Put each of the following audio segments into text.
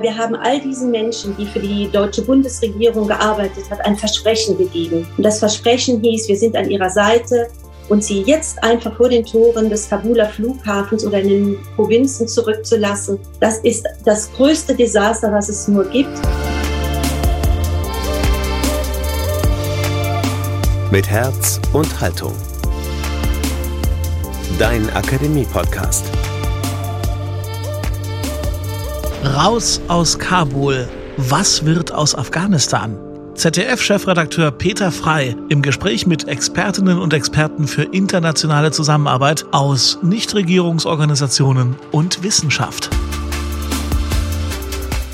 Wir haben all diesen Menschen, die für die deutsche Bundesregierung gearbeitet hat, ein Versprechen gegeben. Und das Versprechen hieß, wir sind an ihrer Seite und sie jetzt einfach vor den Toren des Kabuler Flughafens oder in den Provinzen zurückzulassen, das ist das größte Desaster, was es nur gibt. Mit Herz und Haltung. Dein Akademie-Podcast. Raus aus Kabul. Was wird aus Afghanistan? ZDF-Chefredakteur Peter Frei im Gespräch mit Expertinnen und Experten für internationale Zusammenarbeit aus Nichtregierungsorganisationen und Wissenschaft.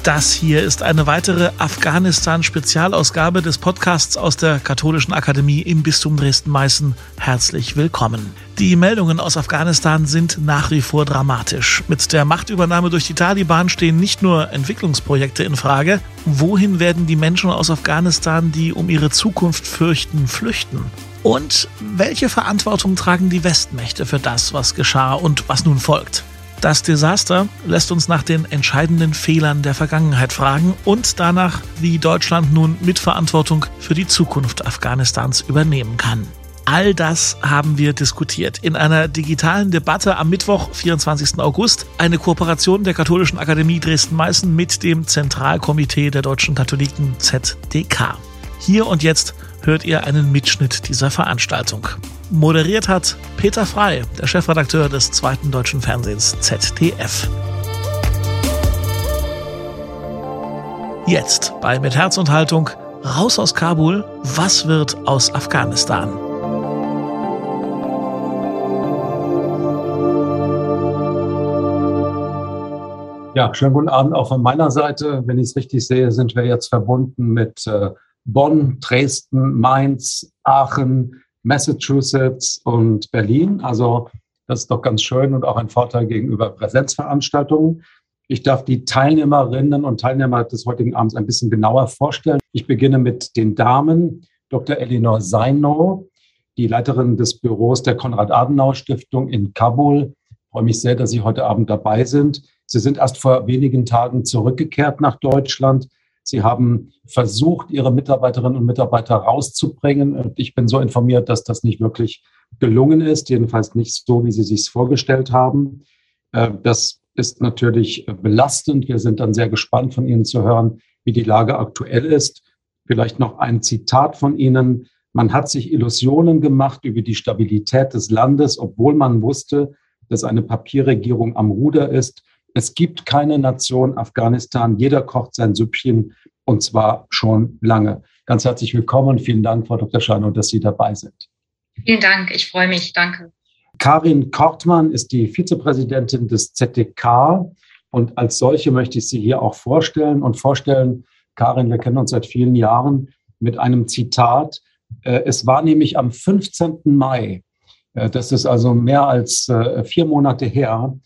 Das hier ist eine weitere Afghanistan-Spezialausgabe des Podcasts aus der Katholischen Akademie im Bistum Dresden-Meißen. Herzlich willkommen. Die Meldungen aus Afghanistan sind nach wie vor dramatisch. Mit der Machtübernahme durch die Taliban stehen nicht nur Entwicklungsprojekte in Frage. Wohin werden die Menschen aus Afghanistan, die um ihre Zukunft fürchten, flüchten? Und welche Verantwortung tragen die Westmächte für das, was geschah und was nun folgt? Das Desaster lässt uns nach den entscheidenden Fehlern der Vergangenheit fragen und danach, wie Deutschland nun Mitverantwortung für die Zukunft Afghanistans übernehmen kann. All das haben wir diskutiert in einer digitalen Debatte am Mittwoch, 24. August, eine Kooperation der Katholischen Akademie Dresden-Meißen mit dem Zentralkomitee der deutschen Katholiken ZDK. Hier und jetzt hört ihr einen Mitschnitt dieser Veranstaltung. Moderiert hat Peter Frei, der Chefredakteur des zweiten deutschen Fernsehens ZDF. Jetzt bei Mit Herz und Haltung raus aus Kabul, was wird aus Afghanistan? Ja, schönen guten Abend auch von meiner Seite. Wenn ich es richtig sehe, sind wir jetzt verbunden mit äh, Bonn, Dresden, Mainz, Aachen, Massachusetts und Berlin. Also das ist doch ganz schön und auch ein Vorteil gegenüber Präsenzveranstaltungen. Ich darf die Teilnehmerinnen und Teilnehmer des heutigen Abends ein bisschen genauer vorstellen. Ich beginne mit den Damen. Dr. Elinor Seino, die Leiterin des Büros der Konrad-Adenauer-Stiftung in Kabul. Ich freue mich sehr, dass Sie heute Abend dabei sind. Sie sind erst vor wenigen Tagen zurückgekehrt nach Deutschland Sie haben versucht, Ihre Mitarbeiterinnen und Mitarbeiter rauszubringen. Und ich bin so informiert, dass das nicht wirklich gelungen ist, jedenfalls nicht so, wie Sie sich vorgestellt haben. Äh, das ist natürlich belastend. Wir sind dann sehr gespannt von Ihnen zu hören, wie die Lage aktuell ist. Vielleicht noch ein Zitat von Ihnen. Man hat sich Illusionen gemacht über die Stabilität des Landes, obwohl man wusste, dass eine Papierregierung am Ruder ist. Es gibt keine Nation Afghanistan. Jeder kocht sein Süppchen und zwar schon lange. Ganz herzlich willkommen und vielen Dank, Frau Dr. Scheinow, dass Sie dabei sind. Vielen Dank, ich freue mich. Danke. Karin Kortmann ist die Vizepräsidentin des ZDK und als solche möchte ich Sie hier auch vorstellen und vorstellen, Karin, wir kennen uns seit vielen Jahren mit einem Zitat. Äh, es war nämlich am 15. Mai, äh, das ist also mehr als äh, vier Monate her,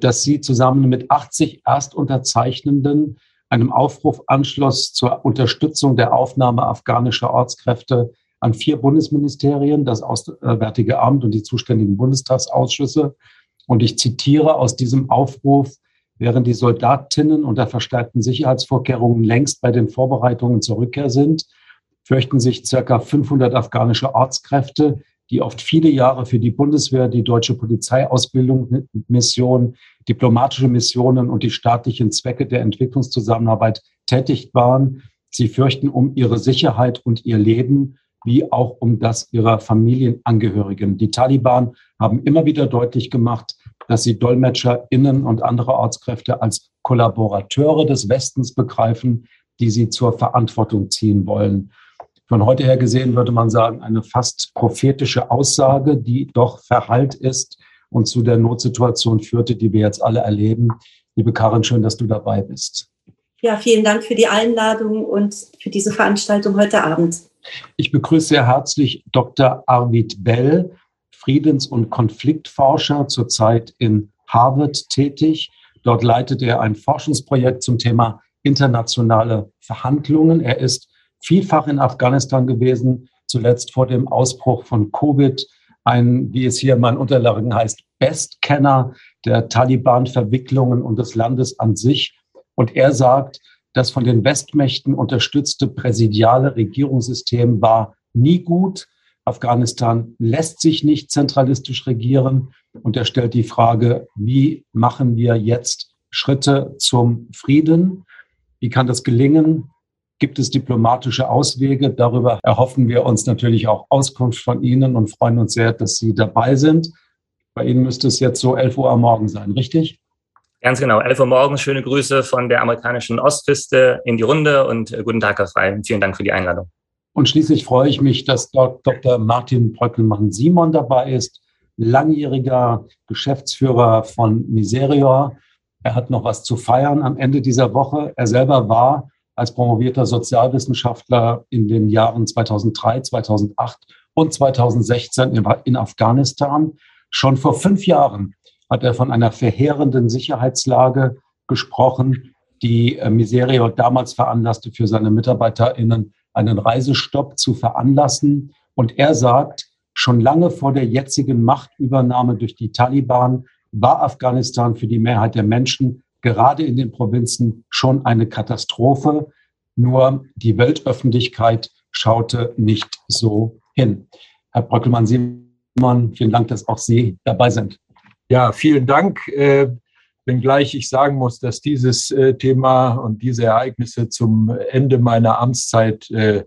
dass sie zusammen mit 80 Erstunterzeichnenden einem Aufruf anschloss zur Unterstützung der Aufnahme afghanischer Ortskräfte an vier Bundesministerien, das Auswärtige Amt und die zuständigen Bundestagsausschüsse. Und ich zitiere aus diesem Aufruf, während die Soldatinnen unter verstärkten Sicherheitsvorkehrungen längst bei den Vorbereitungen zur Rückkehr sind, fürchten sich circa 500 afghanische Ortskräfte die oft viele Jahre für die Bundeswehr, die deutsche Polizeiausbildung, Mission, diplomatische Missionen und die staatlichen Zwecke der Entwicklungszusammenarbeit tätig waren. Sie fürchten um ihre Sicherheit und ihr Leben, wie auch um das ihrer Familienangehörigen. Die Taliban haben immer wieder deutlich gemacht, dass sie DolmetscherInnen und andere Ortskräfte als Kollaborateure des Westens begreifen, die sie zur Verantwortung ziehen wollen. Von heute her gesehen würde man sagen, eine fast prophetische Aussage, die doch verhallt ist und zu der Notsituation führte, die wir jetzt alle erleben. Liebe Karin, schön, dass du dabei bist. Ja, vielen Dank für die Einladung und für diese Veranstaltung heute Abend. Ich begrüße sehr herzlich Dr. Arvid Bell, Friedens- und Konfliktforscher, zurzeit in Harvard tätig. Dort leitet er ein Forschungsprojekt zum Thema internationale Verhandlungen. Er ist vielfach in Afghanistan gewesen, zuletzt vor dem Ausbruch von Covid, ein, wie es hier in meinen Unterlagen heißt, Bestkenner der Taliban-Verwicklungen und des Landes an sich. Und er sagt, das von den Westmächten unterstützte präsidiale Regierungssystem war nie gut. Afghanistan lässt sich nicht zentralistisch regieren. Und er stellt die Frage, wie machen wir jetzt Schritte zum Frieden? Wie kann das gelingen? Gibt es diplomatische Auswege? Darüber erhoffen wir uns natürlich auch Auskunft von Ihnen und freuen uns sehr, dass Sie dabei sind. Bei Ihnen müsste es jetzt so 11 Uhr am Morgen sein, richtig? Ganz genau, 11 Uhr morgens. Schöne Grüße von der amerikanischen Ostküste in die Runde und äh, guten Tag, Herr Frey. Vielen Dank für die Einladung. Und schließlich freue ich mich, dass dort Dr. Martin Bröckelmann-Simon dabei ist, langjähriger Geschäftsführer von Miserior. Er hat noch was zu feiern am Ende dieser Woche. Er selber war als promovierter Sozialwissenschaftler in den Jahren 2003, 2008 und 2016 in Afghanistan. Schon vor fünf Jahren hat er von einer verheerenden Sicherheitslage gesprochen, die äh, Miserio damals veranlasste, für seine MitarbeiterInnen einen Reisestopp zu veranlassen. Und er sagt, schon lange vor der jetzigen Machtübernahme durch die Taliban war Afghanistan für die Mehrheit der Menschen gerade in den Provinzen schon eine Katastrophe. Nur die Weltöffentlichkeit schaute nicht so hin. Herr Bröckelmann-Simon, vielen Dank, dass auch Sie dabei sind. Ja, vielen Dank. Äh, wenngleich ich sagen muss, dass dieses äh, Thema und diese Ereignisse zum Ende meiner Amtszeit äh,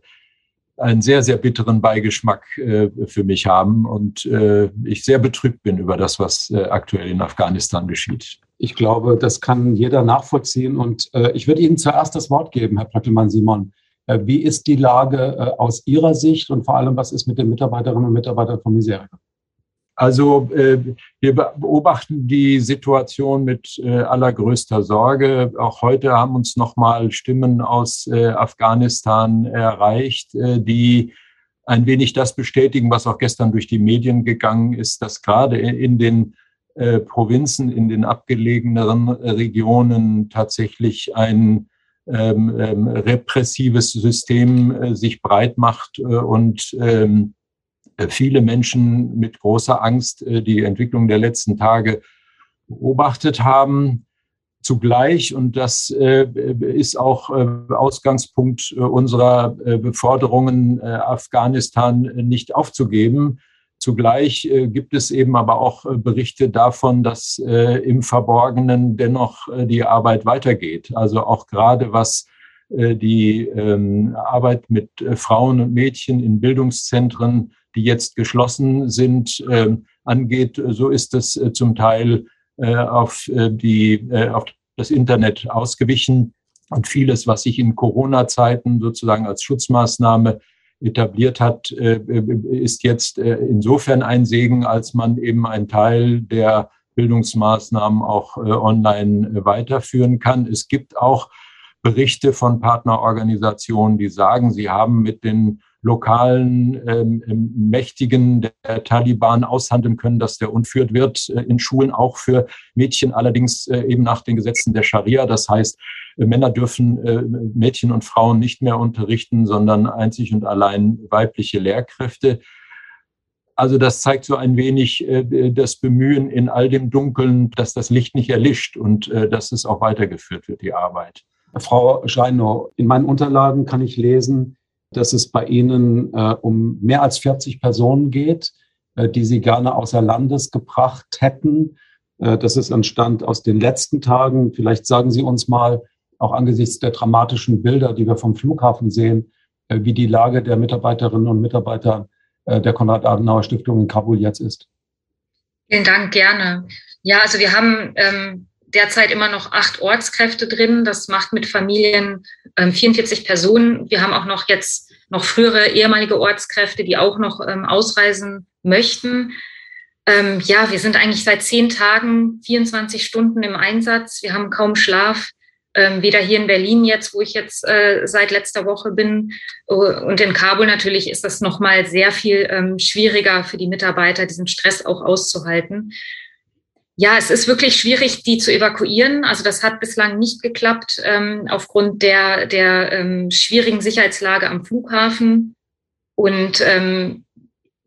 einen sehr, sehr bitteren Beigeschmack äh, für mich haben und äh, ich sehr betrübt bin über das, was äh, aktuell in Afghanistan geschieht. Ich glaube, das kann jeder nachvollziehen. Und äh, ich würde Ihnen zuerst das Wort geben, Herr Plöckelmann-Simon. Äh, wie ist die Lage äh, aus Ihrer Sicht und vor allem, was ist mit den Mitarbeiterinnen und Mitarbeitern von Miseria? Also äh, wir beobachten die Situation mit äh, allergrößter Sorge. Auch heute haben uns nochmal Stimmen aus äh, Afghanistan erreicht, die ein wenig das bestätigen, was auch gestern durch die Medien gegangen ist, dass gerade in den äh, Provinzen, in den abgelegeneren Regionen tatsächlich ein ähm, ähm, repressives System äh, sich breit macht äh, und ähm, äh, viele Menschen mit großer Angst äh, die Entwicklung der letzten Tage beobachtet haben. Zugleich, und das äh, ist auch Ausgangspunkt unserer Beforderungen, Afghanistan nicht aufzugeben, Zugleich gibt es eben aber auch Berichte davon, dass im Verborgenen dennoch die Arbeit weitergeht. Also auch gerade was die ähm, Arbeit mit Frauen und Mädchen in Bildungszentren die jetzt geschlossen sind, äh, angeht, so ist es äh, zum Teil äh, auf, äh, die, äh, auf das Internet ausgewichen. Und vieles, was sich in Corona-Zeiten sozusagen als Schutzmaßnahme etabliert hat, äh, ist jetzt äh, insofern ein Segen, als man eben einen Teil der Bildungsmaßnahmen auch äh, online weiterführen kann. Es gibt auch Berichte von Partnerorganisationen, die sagen, sie haben mit den lokalen ähm, ähm, Mächtigen der Taliban aushandeln können, dass der unführt wird äh, in Schulen, auch für Mädchen, allerdings äh, eben nach den Gesetzen der Scharia. Das heißt, äh, Männer dürfen äh, Mädchen und Frauen nicht mehr unterrichten, sondern einzig und allein weibliche Lehrkräfte. Also das zeigt so ein wenig äh, das Bemühen in all dem Dunkeln, dass das Licht nicht erlischt und äh, dass es auch weitergeführt wird, die Arbeit. Frau Scheinow, in meinen Unterlagen kann ich lesen, dass es bei Ihnen äh, um mehr als 40 Personen geht, äh, die Sie gerne außer Landes gebracht hätten. Äh, das ist entstand aus den letzten Tagen. Vielleicht sagen Sie uns mal, auch angesichts der dramatischen Bilder, die wir vom Flughafen sehen, äh, wie die Lage der Mitarbeiterinnen und Mitarbeiter äh, der Konrad-Adenauer-Stiftung in Kabul jetzt ist. Vielen Dank, gerne. Ja, also wir haben ähm, derzeit immer noch acht Ortskräfte drin. Das macht mit Familien ähm, 44 Personen. Wir haben auch noch jetzt noch frühere ehemalige Ortskräfte, die auch noch ähm, ausreisen möchten. Ähm, ja, wir sind eigentlich seit zehn Tagen, 24 Stunden im Einsatz. Wir haben kaum Schlaf. Ähm, weder hier in Berlin jetzt, wo ich jetzt äh, seit letzter Woche bin, äh, und in Kabul natürlich ist das nochmal sehr viel ähm, schwieriger für die Mitarbeiter, diesen Stress auch auszuhalten. Ja, es ist wirklich schwierig, die zu evakuieren. Also das hat bislang nicht geklappt ähm, aufgrund der, der ähm, schwierigen Sicherheitslage am Flughafen. Und ähm,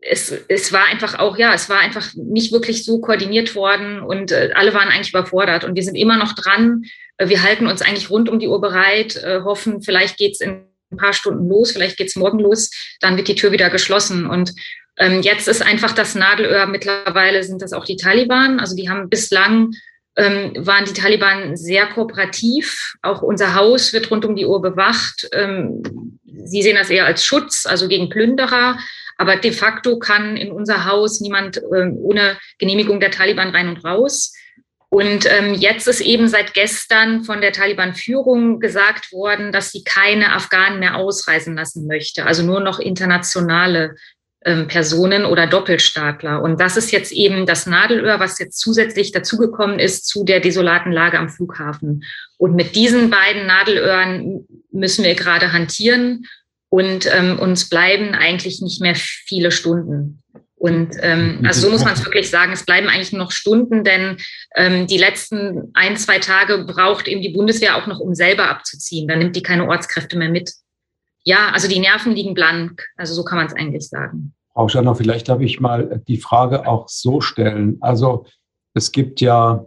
es, es war einfach auch, ja, es war einfach nicht wirklich so koordiniert worden und äh, alle waren eigentlich überfordert. Und wir sind immer noch dran. Äh, wir halten uns eigentlich rund um die Uhr bereit, äh, hoffen, vielleicht geht's in ein paar Stunden los, vielleicht geht's morgen los, dann wird die Tür wieder geschlossen. Und ähm, jetzt ist einfach das Nadelöhr, mittlerweile sind das auch die Taliban. Also die haben bislang ähm, waren die Taliban sehr kooperativ. Auch unser Haus wird rund um die Uhr bewacht. Ähm, sie sehen das eher als Schutz, also gegen Plünderer. Aber de facto kann in unser Haus niemand äh, ohne Genehmigung der Taliban rein und raus. Und ähm, jetzt ist eben seit gestern von der Taliban-Führung gesagt worden, dass sie keine Afghanen mehr ausreisen lassen möchte, also nur noch internationale ähm, Personen oder Doppelstaatler. Und das ist jetzt eben das Nadelöhr, was jetzt zusätzlich dazugekommen ist zu der desolaten Lage am Flughafen. Und mit diesen beiden Nadelöhren müssen wir gerade hantieren und ähm, uns bleiben eigentlich nicht mehr viele Stunden. Und ähm, also so muss man es wirklich sagen, es bleiben eigentlich nur noch Stunden, denn ähm, die letzten ein, zwei Tage braucht eben die Bundeswehr auch noch, um selber abzuziehen. Dann nimmt die keine Ortskräfte mehr mit. Ja, also die Nerven liegen blank. Also so kann man es eigentlich sagen. Frau Schanner, vielleicht darf ich mal die Frage auch so stellen. Also es gibt ja,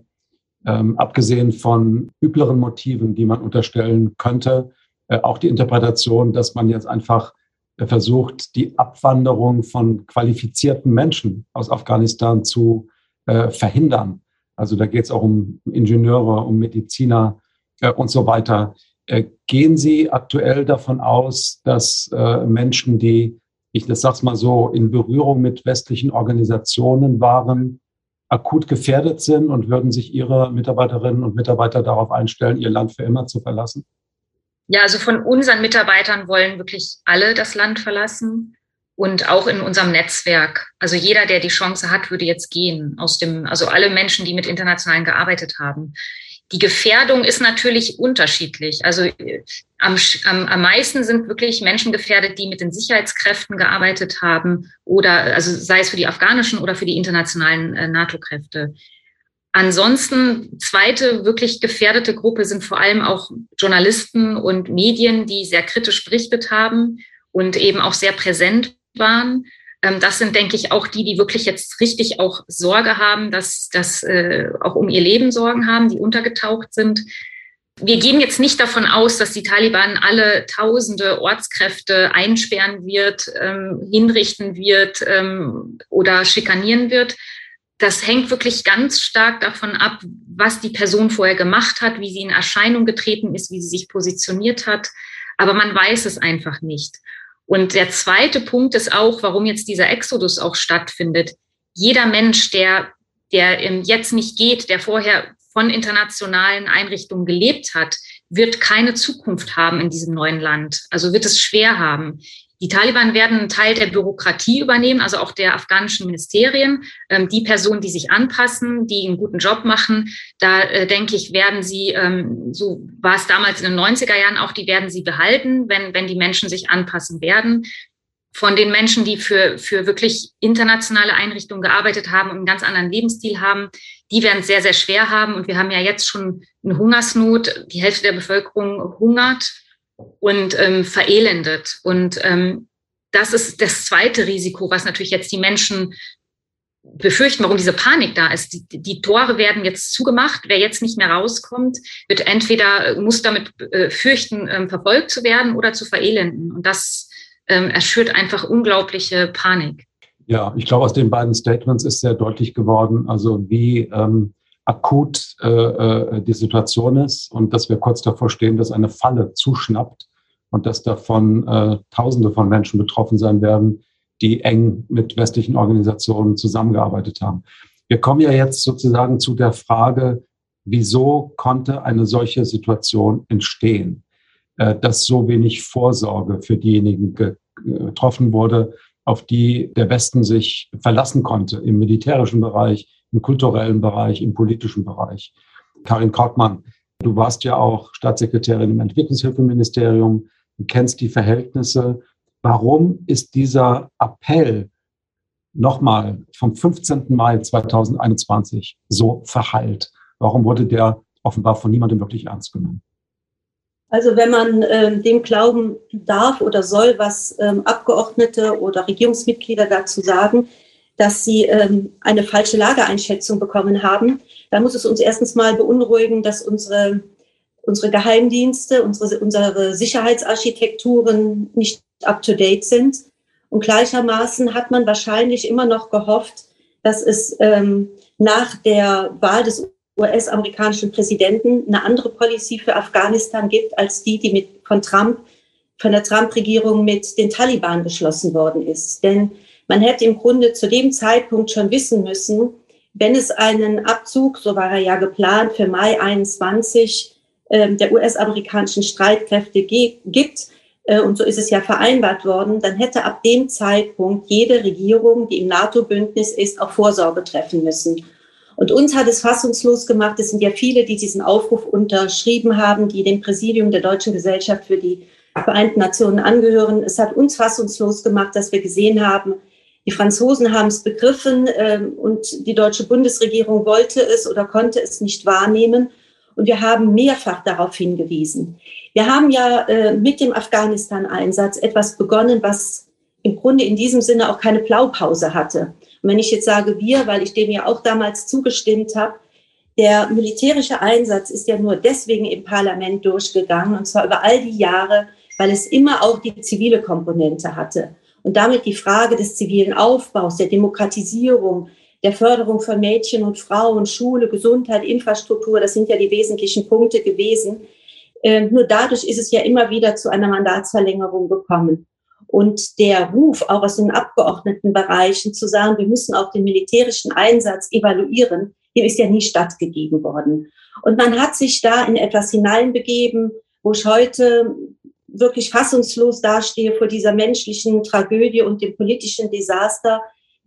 ähm, abgesehen von übleren Motiven, die man unterstellen könnte, auch die Interpretation, dass man jetzt einfach äh, versucht, die Abwanderung von qualifizierten Menschen aus Afghanistan zu äh, verhindern. Also da geht es auch um Ingenieure, um Mediziner äh, und so weiter. Äh, gehen Sie aktuell davon aus, dass äh, Menschen, die, ich das sag's mal so, in Berührung mit westlichen Organisationen waren, akut gefährdet sind und würden sich Ihre Mitarbeiterinnen und Mitarbeiter darauf einstellen, ihr Land für immer zu verlassen? Ja, also von unseren Mitarbeitern wollen wirklich alle das Land verlassen und auch in unserem Netzwerk. Also jeder, der die Chance hat, würde jetzt gehen aus dem, also alle Menschen, die mit Internationalen gearbeitet haben. Die Gefährdung ist natürlich unterschiedlich. Also äh, am, am, am meisten sind wirklich Menschen gefährdet, die mit den Sicherheitskräften gearbeitet haben oder also sei es für die afghanischen oder für die internationalen äh, NATO-Kräfte. Ansonsten, zweite wirklich gefährdete Gruppe sind vor allem auch Journalisten und Medien, die sehr kritisch berichtet haben und eben auch sehr präsent waren. Ähm, das sind, denke ich, auch die, die wirklich jetzt richtig auch Sorge haben, dass, dass äh, auch um ihr Leben Sorgen haben, die untergetaucht sind. Wir gehen jetzt nicht davon aus, dass die Taliban alle tausende Ortskräfte einsperren wird, ähm, hinrichten wird ähm, oder schikanieren wird das hängt wirklich ganz stark davon ab, was die Person vorher gemacht hat, wie sie in Erscheinung getreten ist, wie sie sich positioniert hat. Aber man weiß es einfach nicht. Und der zweite Punkt ist auch, warum jetzt dieser Exodus auch stattfindet. Jeder Mensch, der, der jetzt nicht geht, der vorher von internationalen Einrichtungen gelebt hat, wird keine Zukunft haben in diesem neuen Land. Also wird es schwer haben. Die Taliban werden einen Teil der Bürokratie übernehmen, also auch der afghanischen Ministerien. Ähm, die Personen, die sich anpassen, die einen guten Job machen, da äh, denke ich, werden sie, ähm, so war es damals in den 90er Jahren auch, die werden sie behalten, wenn, wenn die Menschen sich anpassen werden. Von den Menschen, die für, für wirklich internationale Einrichtungen gearbeitet haben und einen ganz anderen Lebensstil haben, die werden es sehr, sehr schwer haben. Und wir haben ja jetzt schon eine Hungersnot. Die Hälfte der Bevölkerung hungert und ähm, verelendet. Und ähm, das ist das zweite Risiko, was natürlich jetzt die Menschen befürchten, warum diese Panik da ist. Die, die Tore werden jetzt zugemacht. Wer jetzt nicht mehr rauskommt, wird entweder, muss damit äh, fürchten, ähm, verfolgt zu werden oder zu verelenden. Und das ähm, erschürt einfach unglaubliche Panik. Ja, ich glaube, aus den beiden Statements ist sehr deutlich geworden, also wie ähm, akut äh, äh, die Situation ist und dass wir kurz davor stehen, dass eine Falle zuschnappt und dass davon äh, Tausende von Menschen betroffen sein werden, die eng mit westlichen Organisationen zusammengearbeitet haben. Wir kommen ja jetzt sozusagen zu der Frage, wieso konnte eine solche Situation entstehen, äh, dass so wenig Vorsorge für diejenigen getroffen wurde, auf die der Westen sich verlassen konnte im militärischen Bereich, im kulturellen Bereich, im politischen Bereich. Karin Kortmann, du warst ja auch Staatssekretärin im Entwicklungshilfeministerium, du kennst die Verhältnisse. Warum ist dieser Appell nochmal vom 15. Mai 2021 so verhallt? Warum wurde der offenbar von niemandem wirklich ernst genommen? Also wenn man ähm, dem glauben darf oder soll, was ähm, Abgeordnete oder Regierungsmitglieder dazu sagen, dass sie ähm, eine falsche Lageeinschätzung bekommen haben, dann muss es uns erstens mal beunruhigen, dass unsere, unsere Geheimdienste, unsere, unsere Sicherheitsarchitekturen nicht up-to-date sind. Und gleichermaßen hat man wahrscheinlich immer noch gehofft, dass es ähm, nach der Wahl des US-amerikanischen Präsidenten eine andere Policy für Afghanistan gibt als die, die mit, von Trump, von der Trump-Regierung mit den Taliban beschlossen worden ist. Denn man hätte im Grunde zu dem Zeitpunkt schon wissen müssen, wenn es einen Abzug, so war er ja geplant, für Mai 21 äh, der US-amerikanischen Streitkräfte gibt, äh, und so ist es ja vereinbart worden, dann hätte ab dem Zeitpunkt jede Regierung, die im NATO-Bündnis ist, auch Vorsorge treffen müssen. Und uns hat es fassungslos gemacht. Es sind ja viele, die diesen Aufruf unterschrieben haben, die dem Präsidium der Deutschen Gesellschaft für die Vereinten Nationen angehören. Es hat uns fassungslos gemacht, dass wir gesehen haben, die Franzosen haben es begriffen ähm, und die deutsche Bundesregierung wollte es oder konnte es nicht wahrnehmen. Und wir haben mehrfach darauf hingewiesen. Wir haben ja äh, mit dem Afghanistan-Einsatz etwas begonnen, was im Grunde in diesem Sinne auch keine Blaupause hatte. Und wenn ich jetzt sage wir, weil ich dem ja auch damals zugestimmt habe, der militärische Einsatz ist ja nur deswegen im Parlament durchgegangen, und zwar über all die Jahre, weil es immer auch die zivile Komponente hatte. Und damit die Frage des zivilen Aufbaus, der Demokratisierung, der Förderung von Mädchen und Frauen, Schule, Gesundheit, Infrastruktur, das sind ja die wesentlichen Punkte gewesen. Ähm, nur dadurch ist es ja immer wieder zu einer Mandatsverlängerung gekommen. Und der Ruf auch aus den Abgeordnetenbereichen zu sagen, wir müssen auch den militärischen Einsatz evaluieren, dem ist ja nie stattgegeben worden. Und man hat sich da in etwas hineinbegeben, wo ich heute wirklich fassungslos dastehe vor dieser menschlichen Tragödie und dem politischen Desaster,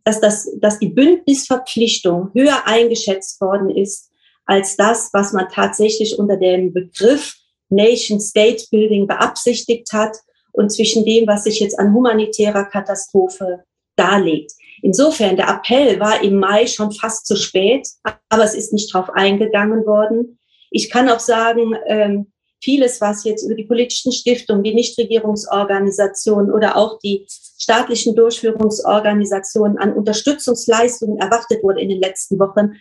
dass, das, dass die Bündnisverpflichtung höher eingeschätzt worden ist als das, was man tatsächlich unter dem Begriff Nation-State-Building beabsichtigt hat und zwischen dem, was sich jetzt an humanitärer Katastrophe darlegt. Insofern, der Appell war im Mai schon fast zu spät, aber es ist nicht darauf eingegangen worden. Ich kann auch sagen, ähm, vieles, was jetzt über die politischen Stiftungen, die Nichtregierungsorganisationen oder auch die staatlichen Durchführungsorganisationen an Unterstützungsleistungen erwartet wurde in den letzten Wochen,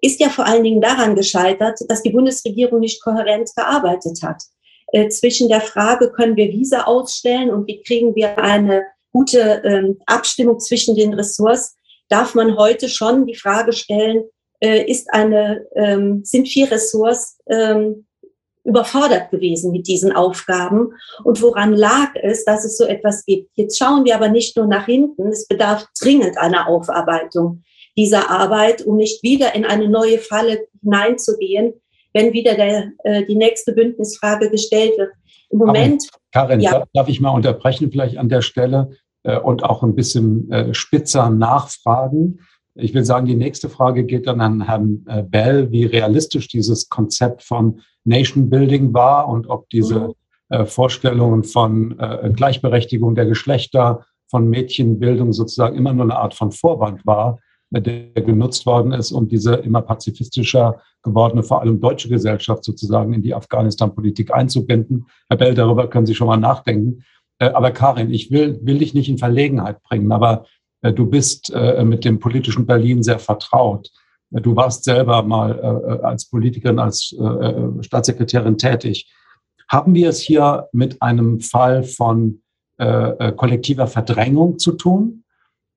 ist ja vor allen Dingen daran gescheitert, dass die Bundesregierung nicht kohärent gearbeitet hat. Äh, zwischen der Frage, können wir Visa ausstellen und wie kriegen wir eine gute ähm, Abstimmung zwischen den Ressorts, darf man heute schon die Frage stellen, äh, ist eine, ähm, sind vier Ressorts ähm, überfordert gewesen mit diesen Aufgaben und woran lag es, dass es so etwas gibt. Jetzt schauen wir aber nicht nur nach hinten, es bedarf dringend einer Aufarbeitung dieser Arbeit, um nicht wieder in eine neue Falle hineinzugehen, wenn wieder der, äh, die nächste Bündnisfrage gestellt wird. Im Moment. Karin, ja. darf ich mal unterbrechen vielleicht an der Stelle äh, und auch ein bisschen äh, spitzer nachfragen? Ich will sagen, die nächste Frage geht dann an Herrn äh, Bell, wie realistisch dieses Konzept von Nation Building war und ob diese mhm. Äh, Vorstellungen von äh, Gleichberechtigung der Geschlechter, von Mädchenbildung sozusagen immer nur eine Art von Vorwand war, der genutzt worden ist, um diese immer pazifistischer gewordene, vor allem deutsche Gesellschaft sozusagen in die Afghanistan-Politik einzubinden. Herr Bell, darüber können Sie schon mal nachdenken. Äh, aber Karin, ich will, will dich nicht in Verlegenheit bringen, aber äh, du bist äh, mit dem politischen Berlin sehr vertraut. Du warst selber mal als Politikerin, als Staatssekretärin tätig. Haben wir es hier mit einem Fall von kollektiver Verdrängung zu tun?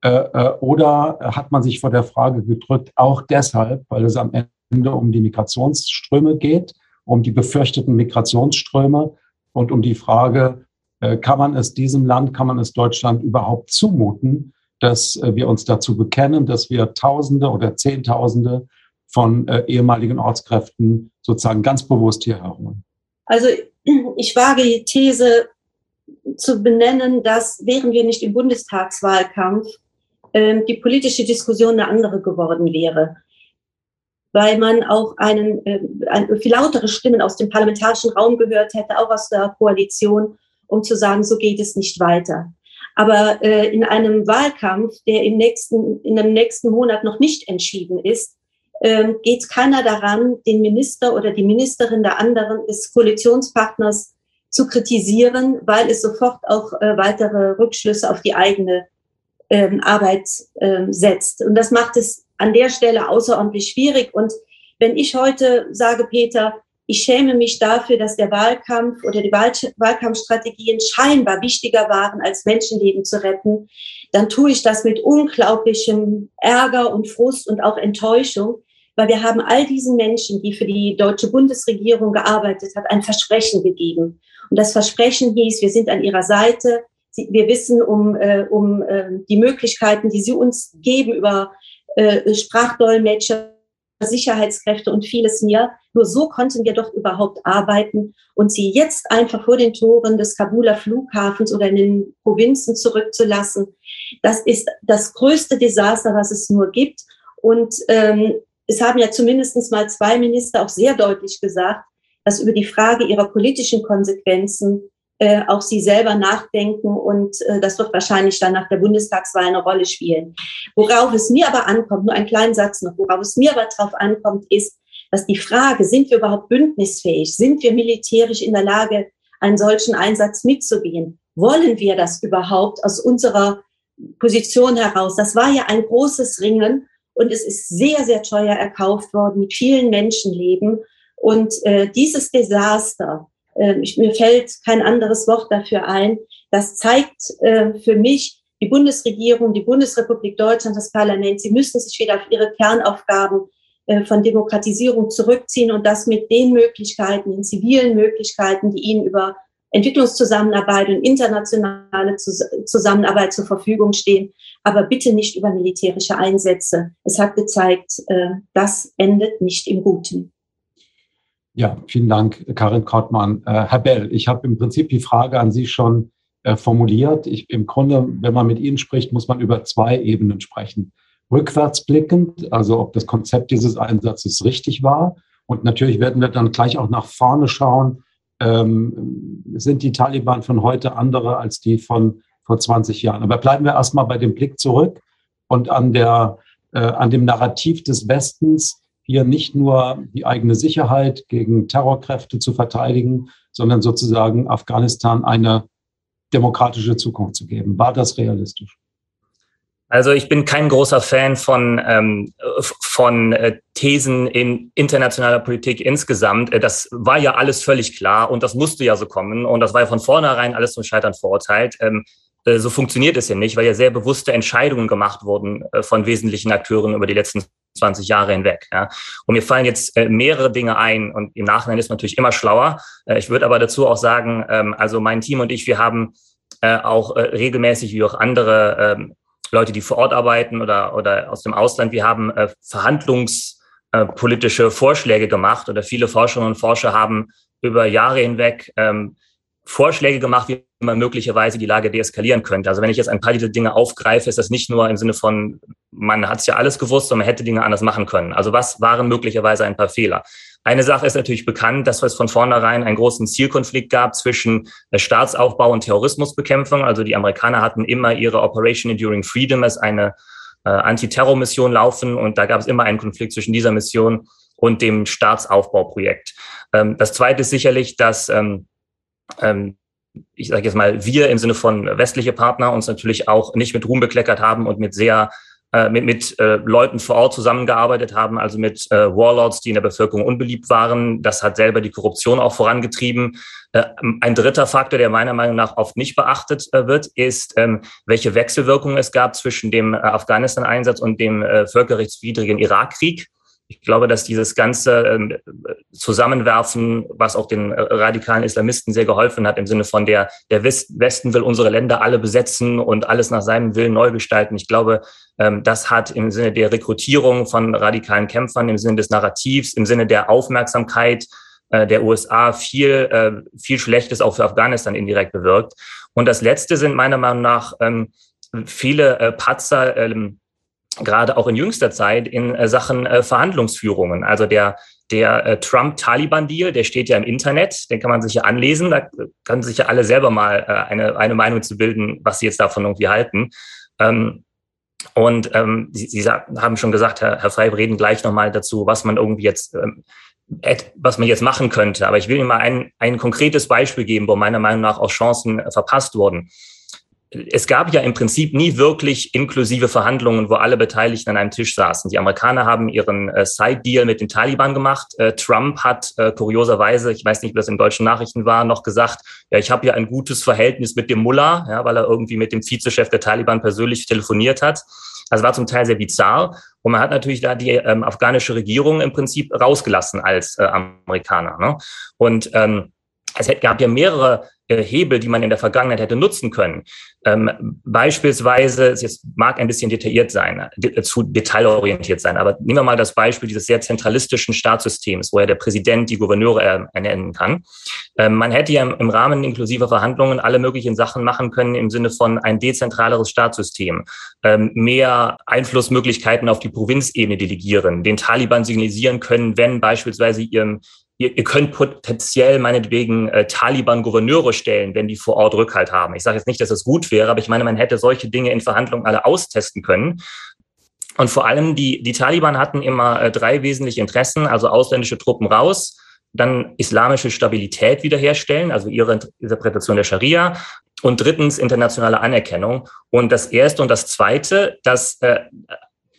Oder hat man sich vor der Frage gedrückt, auch deshalb, weil es am Ende um die Migrationsströme geht, um die befürchteten Migrationsströme und um die Frage, kann man es diesem Land, kann man es Deutschland überhaupt zumuten, dass äh, wir uns dazu bekennen, dass wir Tausende oder Zehntausende von äh, ehemaligen Ortskräften sozusagen ganz bewusst hierher holen. Also ich wage die These zu benennen, dass wären wir nicht im Bundestagswahlkampf, äh, die politische Diskussion eine andere geworden wäre. Weil man auch einen, äh, ein, viel lautere Stimmen aus dem parlamentarischen Raum gehört hätte, auch aus der Koalition, um zu sagen, so geht es nicht weiter. Aber äh, in einem Wahlkampf, der im nächsten, in dem nächsten Monat noch nicht entschieden ist, äh, geht keiner daran, den Minister oder die Ministerin der anderen des Koalitionspartners zu kritisieren, weil es sofort auch äh, weitere Rückschlüsse auf die eigene ähm, Arbeit ähm, setzt. Und das macht es an der Stelle außerordentlich schwierig. Und wenn ich heute sage, Peter, ich schäme mich dafür, dass der Wahlkampf oder die Wahl Wahlkampfstrategien scheinbar wichtiger waren, als Menschenleben zu retten, dann tue ich das mit unglaublichem Ärger und Frust und auch Enttäuschung, weil wir haben all diesen Menschen, die für die deutsche Bundesregierung gearbeitet hat, ein Versprechen gegeben. Und das Versprechen hieß, wir sind an ihrer Seite, wir wissen um, äh, um äh, die Möglichkeiten, die sie uns geben über äh, Sprachdolmetscher, Sicherheitskräfte und vieles mehr. Nur so konnten wir doch überhaupt arbeiten und sie jetzt einfach vor den Toren des Kabuler Flughafens oder in den Provinzen zurückzulassen. Das ist das größte Desaster, was es nur gibt. Und ähm, es haben ja zumindest mal zwei Minister auch sehr deutlich gesagt, dass über die Frage ihrer politischen Konsequenzen äh, auch sie selber nachdenken und äh, das wird wahrscheinlich dann nach der Bundestagswahl eine Rolle spielen. Worauf es mir aber ankommt, nur einen kleinen Satz noch, worauf es mir aber drauf ankommt, ist, dass die Frage, sind wir überhaupt bündnisfähig? Sind wir militärisch in der Lage, einen solchen Einsatz mitzugehen? Wollen wir das überhaupt aus unserer Position heraus? Das war ja ein großes Ringen und es ist sehr, sehr teuer erkauft worden mit vielen Menschenleben. Und äh, dieses Desaster, ich, mir fällt kein anderes Wort dafür ein, das zeigt äh, für mich, die Bundesregierung, die Bundesrepublik Deutschland, das Parlament, sie müssen sich wieder auf ihre Kernaufgaben äh, von Demokratisierung zurückziehen und das mit den Möglichkeiten, den zivilen Möglichkeiten, die ihnen über Entwicklungszusammenarbeit und internationale Zusammenarbeit zur Verfügung stehen, aber bitte nicht über militärische Einsätze. Es hat gezeigt, äh, das endet nicht im Guten. Ja, vielen Dank, Karin Kottmann. Äh, Herr Bell, ich habe im Prinzip die Frage an Sie schon äh, formuliert. Ich, Im Grunde, wenn man mit Ihnen spricht, muss man über zwei Ebenen sprechen. Rückwärtsblickend, also ob das Konzept dieses Einsatzes richtig war. Und natürlich werden wir dann gleich auch nach vorne schauen, ähm, sind die Taliban von heute andere als die von vor 20 Jahren. Aber bleiben wir erstmal bei dem Blick zurück und an, der, äh, an dem Narrativ des Westens, hier nicht nur die eigene Sicherheit gegen Terrorkräfte zu verteidigen, sondern sozusagen Afghanistan eine demokratische Zukunft zu geben. War das realistisch? Also ich bin kein großer Fan von, ähm, von äh, Thesen in internationaler Politik insgesamt. Äh, das war ja alles völlig klar und das musste ja so kommen und das war ja von vornherein alles zum Scheitern verurteilt. Ähm, äh, so funktioniert es ja nicht, weil ja sehr bewusste Entscheidungen gemacht wurden von wesentlichen Akteuren über die letzten 20 Jahre hinweg. Ja. Und mir fallen jetzt äh, mehrere Dinge ein und im Nachhinein ist man natürlich immer schlauer. Äh, ich würde aber dazu auch sagen, ähm, also mein Team und ich, wir haben äh, auch äh, regelmäßig wie auch andere ähm, Leute, die vor Ort arbeiten oder, oder aus dem Ausland. Wir haben äh, verhandlungspolitische äh, Vorschläge gemacht oder viele Forscherinnen und Forscher haben über Jahre hinweg ähm, Vorschläge gemacht, wie man möglicherweise die Lage deeskalieren könnte. Also wenn ich jetzt ein paar dieser Dinge aufgreife, ist das nicht nur im Sinne von, man hat es ja alles gewusst, sondern man hätte Dinge anders machen können. Also was waren möglicherweise ein paar Fehler? Eine Sache ist natürlich bekannt, dass es von vornherein einen großen Zielkonflikt gab zwischen äh, Staatsaufbau und Terrorismusbekämpfung. Also die Amerikaner hatten immer ihre Operation Enduring Freedom als eine äh, Antiterrormission laufen und da gab es immer einen Konflikt zwischen dieser Mission und dem Staatsaufbauprojekt. Ähm, das Zweite ist sicherlich, dass ähm, ähm, ich sage jetzt mal, wir im Sinne von westliche Partner uns natürlich auch nicht mit Ruhm bekleckert haben und mit sehr äh, mit, mit äh, Leuten vor Ort zusammengearbeitet haben, also mit äh, Warlords, die in der Bevölkerung unbeliebt waren. Das hat selber die Korruption auch vorangetrieben. Äh, ein dritter Faktor, der meiner Meinung nach oft nicht beachtet äh, wird, ist, ähm, welche Wechselwirkungen es gab zwischen dem äh, Afghanistan-Einsatz und dem äh, völkerrechtswidrigen Irakkrieg. Ich glaube, dass dieses ganze ähm, Zusammenwerfen, was auch den äh, radikalen Islamisten sehr geholfen hat, im Sinne von der, der Westen will unsere Länder alle besetzen und alles nach seinem Willen neu gestalten. Ich glaube, ähm, das hat im Sinne der Rekrutierung von radikalen Kämpfern, im Sinne des Narrativs, im Sinne der Aufmerksamkeit äh, der USA viel, äh, viel Schlechtes auch für Afghanistan indirekt bewirkt. Und das Letzte sind meiner Meinung nach ähm, viele Patzer, gerade auch in jüngster Zeit in äh, Sachen äh, Verhandlungsführungen. Also der, der äh, Trump-Taliban-Deal, der steht ja im Internet, den kann man sich ja anlesen, da können sich ja alle selber mal eine, eine Meinung zu bilden, was sie jetzt davon irgendwie halten. Ähm, und ähm, Sie, haben schon gesagt, Herr, Herr Freib, reden gleich nochmal dazu, was man irgendwie jetzt ähm, was man jetzt machen könnte. Aber ich will Ihnen mal ein, ein konkretes Beispiel geben, wo meiner Meinung nach auch Chancen verpasst wurden es gab ja im Prinzip nie wirklich inklusive Verhandlungen, wo alle Beteiligten an einem Tisch saßen. Die Amerikaner haben ihren äh, Side-Deal mit den Taliban gemacht. Äh, Trump hat äh, kurioserweise, ich weiß nicht, wie das in deutschen Nachrichten war, noch gesagt, ja, ich habe ja ein gutes Verhältnis mit dem Mullah, ja, weil er irgendwie mit dem Vizechef der Taliban persönlich telefoniert hat. Also war zum Teil sehr bizarr. Und man hat natürlich da die ähm, afghanische Regierung im Prinzip rausgelassen als äh, Amerikaner. Ne? Und ähm, es gab ja mehrere äh, Hebel, die man in der Vergangenheit hätte nutzen können. Ähm, beispielsweise, es mag ein bisschen detailliert sein, äh, zu detailorientiert sein, aber nehmen wir mal das Beispiel dieses sehr zentralistischen Staatssystems, wo ja der Präsident die Gouverneure ernennen kann. Ähm, man hätte ja im Rahmen inklusiver Verhandlungen alle möglichen Sachen machen können im Sinne von ein dezentraleres Staatssystem, ähm, mehr Einflussmöglichkeiten auf die Provinzebene delegieren, den Taliban signalisieren können, wenn beispielsweise ihrem ihr, ihr könnt potenziell meinetwegen äh, Taliban-Gouverneure stellen, wenn die vor Ort Rückhalt haben. Ich sage jetzt nicht, dass das gut wäre, aber ich meine, man hätte solche Dinge in Verhandlungen alle austesten können. Und vor allem die, die Taliban hatten immer äh, drei wesentliche Interessen, also ausländische Truppen raus, dann islamische Stabilität wiederherstellen, also ihre Interpretation der Scharia und drittens internationale Anerkennung. Und das erste und das zweite, das äh,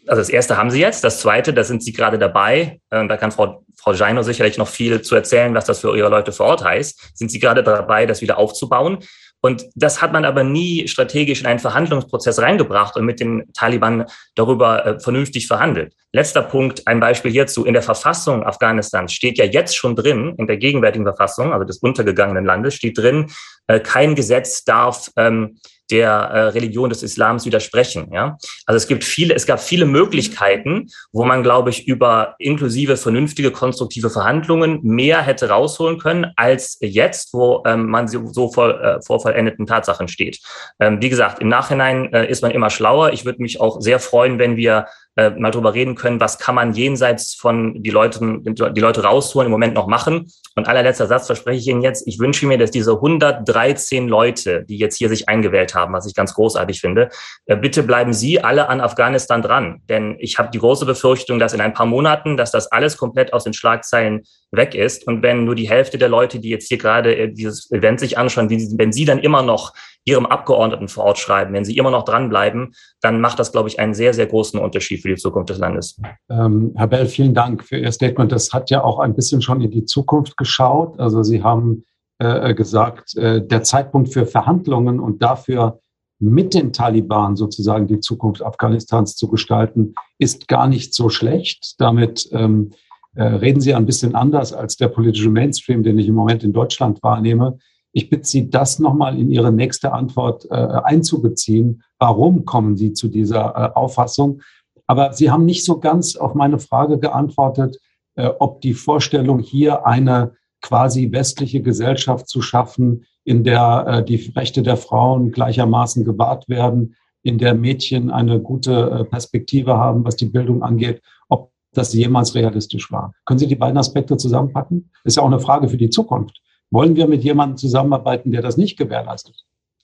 also das erste haben Sie jetzt, das zweite, da sind Sie gerade dabei. Äh, da kann Frau, Frau Jaino sicherlich noch viel zu erzählen, was das für Ihre Leute vor Ort heißt. Sind Sie gerade dabei, das wieder aufzubauen? Und das hat man aber nie strategisch in einen Verhandlungsprozess reingebracht und mit den Taliban darüber äh, vernünftig verhandelt. Letzter Punkt, ein Beispiel hierzu. In der Verfassung Afghanistans steht ja jetzt schon drin, in der gegenwärtigen Verfassung, also des untergegangenen Landes, steht drin, äh, kein Gesetz darf ähm, der äh, Religion des Islams widersprechen. Ja? Also es gibt viele, es gab viele Möglichkeiten, wo man, glaube ich, über inklusive, vernünftige, konstruktive Verhandlungen mehr hätte rausholen können als jetzt, wo ähm, man so vor, äh, vor vollendeten Tatsachen steht. Ähm, wie gesagt, im Nachhinein äh, ist man immer schlauer. Ich würde mich auch sehr freuen, wenn wir äh, mal drüber reden können, was kann man jenseits von die Leute, die Leute rausholen im Moment noch machen. Und allerletzter Satz verspreche ich Ihnen jetzt, ich wünsche mir, dass diese 113 Leute, die jetzt hier sich eingewählt haben, was ich ganz großartig finde, äh, bitte bleiben Sie alle an Afghanistan dran. Denn ich habe die große Befürchtung, dass in ein paar Monaten, dass das alles komplett aus den Schlagzeilen weg ist. Und wenn nur die Hälfte der Leute, die jetzt hier gerade äh, dieses Event sich anschauen, wenn sie dann immer noch ihrem Abgeordneten vor Ort schreiben, wenn sie immer noch dranbleiben, dann macht das, glaube ich, einen sehr, sehr großen Unterschied für die Zukunft des Landes. Ähm, Herr Bell, vielen Dank für Ihr Statement. Das hat ja auch ein bisschen schon in die Zukunft geschaut. Also Sie haben äh, gesagt, äh, der Zeitpunkt für Verhandlungen und dafür mit den Taliban sozusagen die Zukunft Afghanistans zu gestalten, ist gar nicht so schlecht. Damit ähm, äh, reden Sie ein bisschen anders als der politische Mainstream, den ich im Moment in Deutschland wahrnehme. Ich bitte Sie, das nochmal in Ihre nächste Antwort äh, einzubeziehen. Warum kommen Sie zu dieser äh, Auffassung? Aber Sie haben nicht so ganz auf meine Frage geantwortet, äh, ob die Vorstellung hier eine quasi westliche Gesellschaft zu schaffen, in der äh, die Rechte der Frauen gleichermaßen gewahrt werden, in der Mädchen eine gute äh, Perspektive haben, was die Bildung angeht, ob das jemals realistisch war. Können Sie die beiden Aspekte zusammenpacken? Ist ja auch eine Frage für die Zukunft. Wollen wir mit jemandem zusammenarbeiten, der das nicht gewährleistet?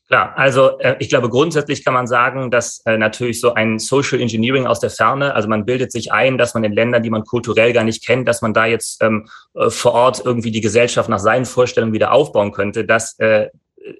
Klar, also äh, ich glaube, grundsätzlich kann man sagen, dass äh, natürlich so ein Social Engineering aus der Ferne, also man bildet sich ein, dass man in Ländern, die man kulturell gar nicht kennt, dass man da jetzt ähm, äh, vor Ort irgendwie die Gesellschaft nach seinen Vorstellungen wieder aufbauen könnte, das äh,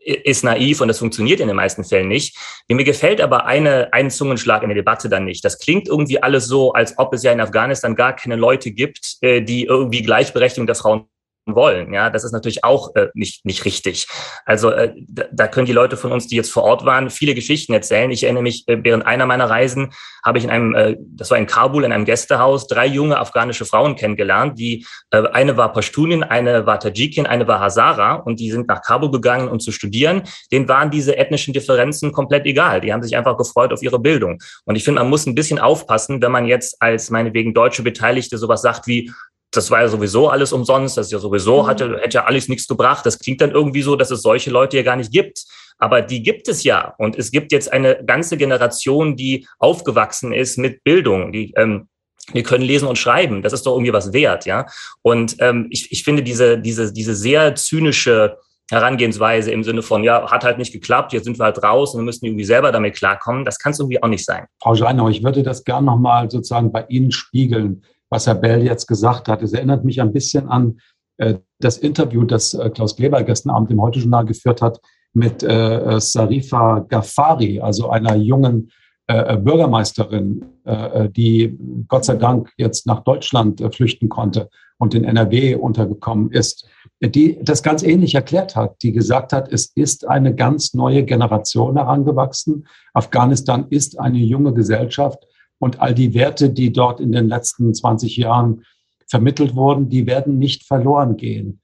ist naiv und das funktioniert in den meisten Fällen nicht. Mir gefällt aber eine, ein Zungenschlag in der Debatte dann nicht. Das klingt irgendwie alles so, als ob es ja in Afghanistan gar keine Leute gibt, äh, die irgendwie Gleichberechtigung der Frauen wollen. Ja, das ist natürlich auch äh, nicht, nicht richtig. Also äh, da, können die Leute von uns, die jetzt vor Ort waren, viele Geschichten erzählen. Ich erinnere mich, äh, während einer meiner Reisen habe ich in einem, äh, das war in Kabul, in einem Gästehaus, drei junge afghanische Frauen kennengelernt. Die äh, eine war Pashtunin, eine war Tajikin, eine war Hazara und die sind nach Kabul gegangen, um zu studieren. Denen waren diese ethnischen Differenzen komplett egal. Die haben sich einfach gefreut auf ihre Bildung. Und ich finde, man muss ein bisschen aufpassen, wenn man jetzt als meinetwegen deutsche Beteiligte sowas sagt wie, das war ja sowieso alles umsonst, das ist ja sowieso, mhm. hatte, hätte ja alles nichts gebracht. Das klingt dann irgendwie so, dass es solche Leute ja gar nicht gibt. Aber die gibt es ja. Und es gibt jetzt eine ganze Generation, die aufgewachsen ist mit Bildung, die, ähm, wir können lesen und schreiben. Das ist doch irgendwie was wert, ja. Und ähm, ich, ich finde diese, diese, diese sehr zynische Herangehensweise im Sinne von, ja, hat halt nicht geklappt, jetzt sind wir halt raus und wir müssen irgendwie selber damit klarkommen, das kann es irgendwie auch nicht sein. Frau Scheinau, ich würde das gern nochmal sozusagen bei Ihnen spiegeln. Was Herr Bell jetzt gesagt hat. Es erinnert mich ein bisschen an äh, das Interview, das äh, Klaus Kleber gestern Abend im Heute-Journal geführt hat mit äh, Sarifa Ghaffari, also einer jungen äh, Bürgermeisterin, äh, die Gott sei Dank jetzt nach Deutschland äh, flüchten konnte und in NRW untergekommen ist, die das ganz ähnlich erklärt hat, die gesagt hat, es ist eine ganz neue Generation herangewachsen. Afghanistan ist eine junge Gesellschaft und all die Werte, die dort in den letzten 20 Jahren vermittelt wurden, die werden nicht verloren gehen.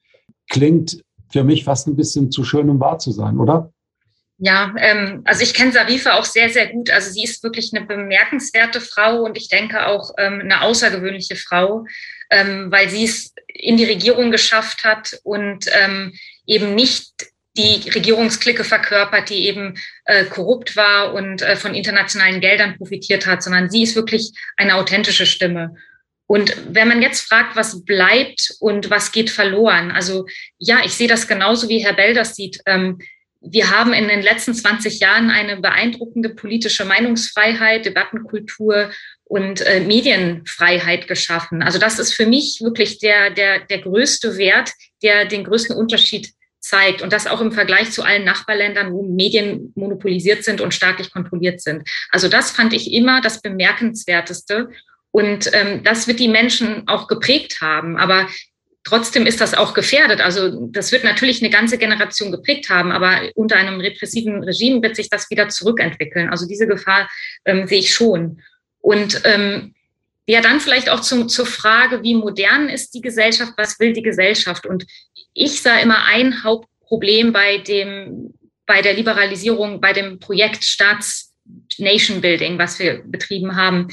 Klingt für mich fast ein bisschen zu schön, um wahr zu sein, oder? Ja, ähm, also ich kenne Sarifa auch sehr, sehr gut. Also sie ist wirklich eine bemerkenswerte Frau und ich denke auch ähm, eine außergewöhnliche Frau, ähm, weil sie es in die Regierung geschafft hat und ähm, eben nicht die Regierungsklicke verkörpert, die eben äh, korrupt war und äh, von internationalen Geldern profitiert hat, sondern sie ist wirklich eine authentische Stimme. Und wenn man jetzt fragt, was bleibt und was geht verloren, also ja, ich sehe das genauso wie Herr Bell das sieht. Ähm, wir haben in den letzten 20 Jahren eine beeindruckende politische Meinungsfreiheit, Debattenkultur und äh, Medienfreiheit geschaffen. Also das ist für mich wirklich der, der, der größte Wert, der den größten Unterschied zeigt. Und das auch im Vergleich zu allen Nachbarländern, wo Medien monopolisiert sind und staatlich kontrolliert sind. Also das fand ich immer das Bemerkenswerteste. Und ähm, das wird die Menschen auch geprägt haben. Aber trotzdem ist das auch gefährdet. Also das wird natürlich eine ganze Generation geprägt haben, aber unter einem repressiven Regime wird sich das wieder zurückentwickeln. Also diese Gefahr ähm, sehe ich schon. Und ähm, ja, dann vielleicht auch zum, zur Frage, wie modern ist die Gesellschaft, was will die Gesellschaft? Und ich sah immer ein Hauptproblem bei dem, bei der Liberalisierung, bei dem Projekt Staats Nation Building, was wir betrieben haben,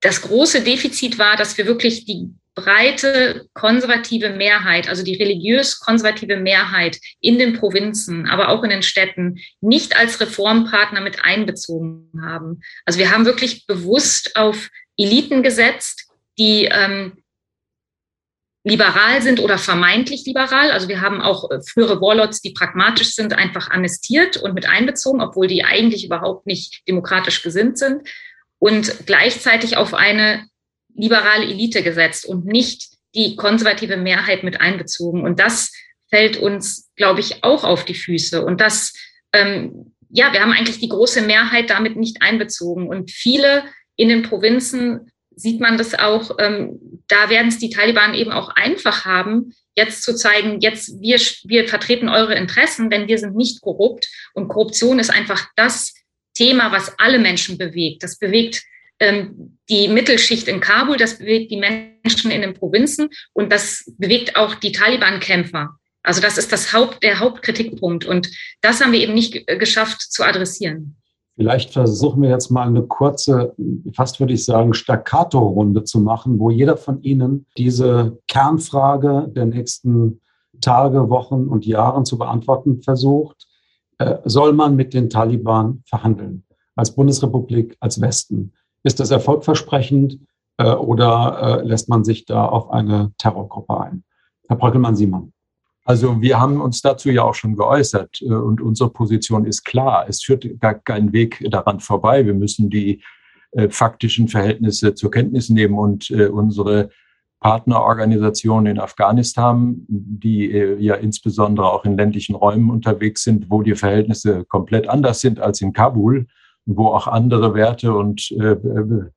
das große Defizit war, dass wir wirklich die breite konservative Mehrheit, also die religiös konservative Mehrheit in den Provinzen, aber auch in den Städten nicht als Reformpartner mit einbezogen haben. Also wir haben wirklich bewusst auf Eliten gesetzt, die ähm, liberal sind oder vermeintlich liberal. Also wir haben auch äh, frühere Warlords, die pragmatisch sind, einfach amnestiert und mit einbezogen, obwohl die eigentlich überhaupt nicht demokratisch gesinnt sind und gleichzeitig auf eine liberale Elite gesetzt und nicht die konservative Mehrheit mit einbezogen. Und das fällt uns, glaube ich, auch auf die Füße. Und das, ähm, ja, wir haben eigentlich die große Mehrheit damit nicht einbezogen. Und viele in den Provinzen sieht man das auch, ähm, da werden es die Taliban eben auch einfach haben, jetzt zu zeigen, jetzt wir, wir vertreten eure Interessen, denn wir sind nicht korrupt. Und Korruption ist einfach das Thema, was alle Menschen bewegt. Das bewegt ähm, die Mittelschicht in Kabul, das bewegt die Menschen in den Provinzen und das bewegt auch die Taliban-Kämpfer. Also das ist das Haupt, der Hauptkritikpunkt und das haben wir eben nicht geschafft zu adressieren. Vielleicht versuchen wir jetzt mal eine kurze, fast würde ich sagen, Staccato-Runde zu machen, wo jeder von Ihnen diese Kernfrage der nächsten Tage, Wochen und Jahren zu beantworten versucht. Äh, soll man mit den Taliban verhandeln? Als Bundesrepublik, als Westen? Ist das erfolgversprechend äh, oder äh, lässt man sich da auf eine Terrorgruppe ein? Herr Bröckelmann-Simon. Also wir haben uns dazu ja auch schon geäußert und unsere Position ist klar. Es führt gar keinen Weg daran vorbei. Wir müssen die äh, faktischen Verhältnisse zur Kenntnis nehmen und äh, unsere Partnerorganisationen in Afghanistan, die äh, ja insbesondere auch in ländlichen Räumen unterwegs sind, wo die Verhältnisse komplett anders sind als in Kabul, wo auch andere Werte und äh, äh,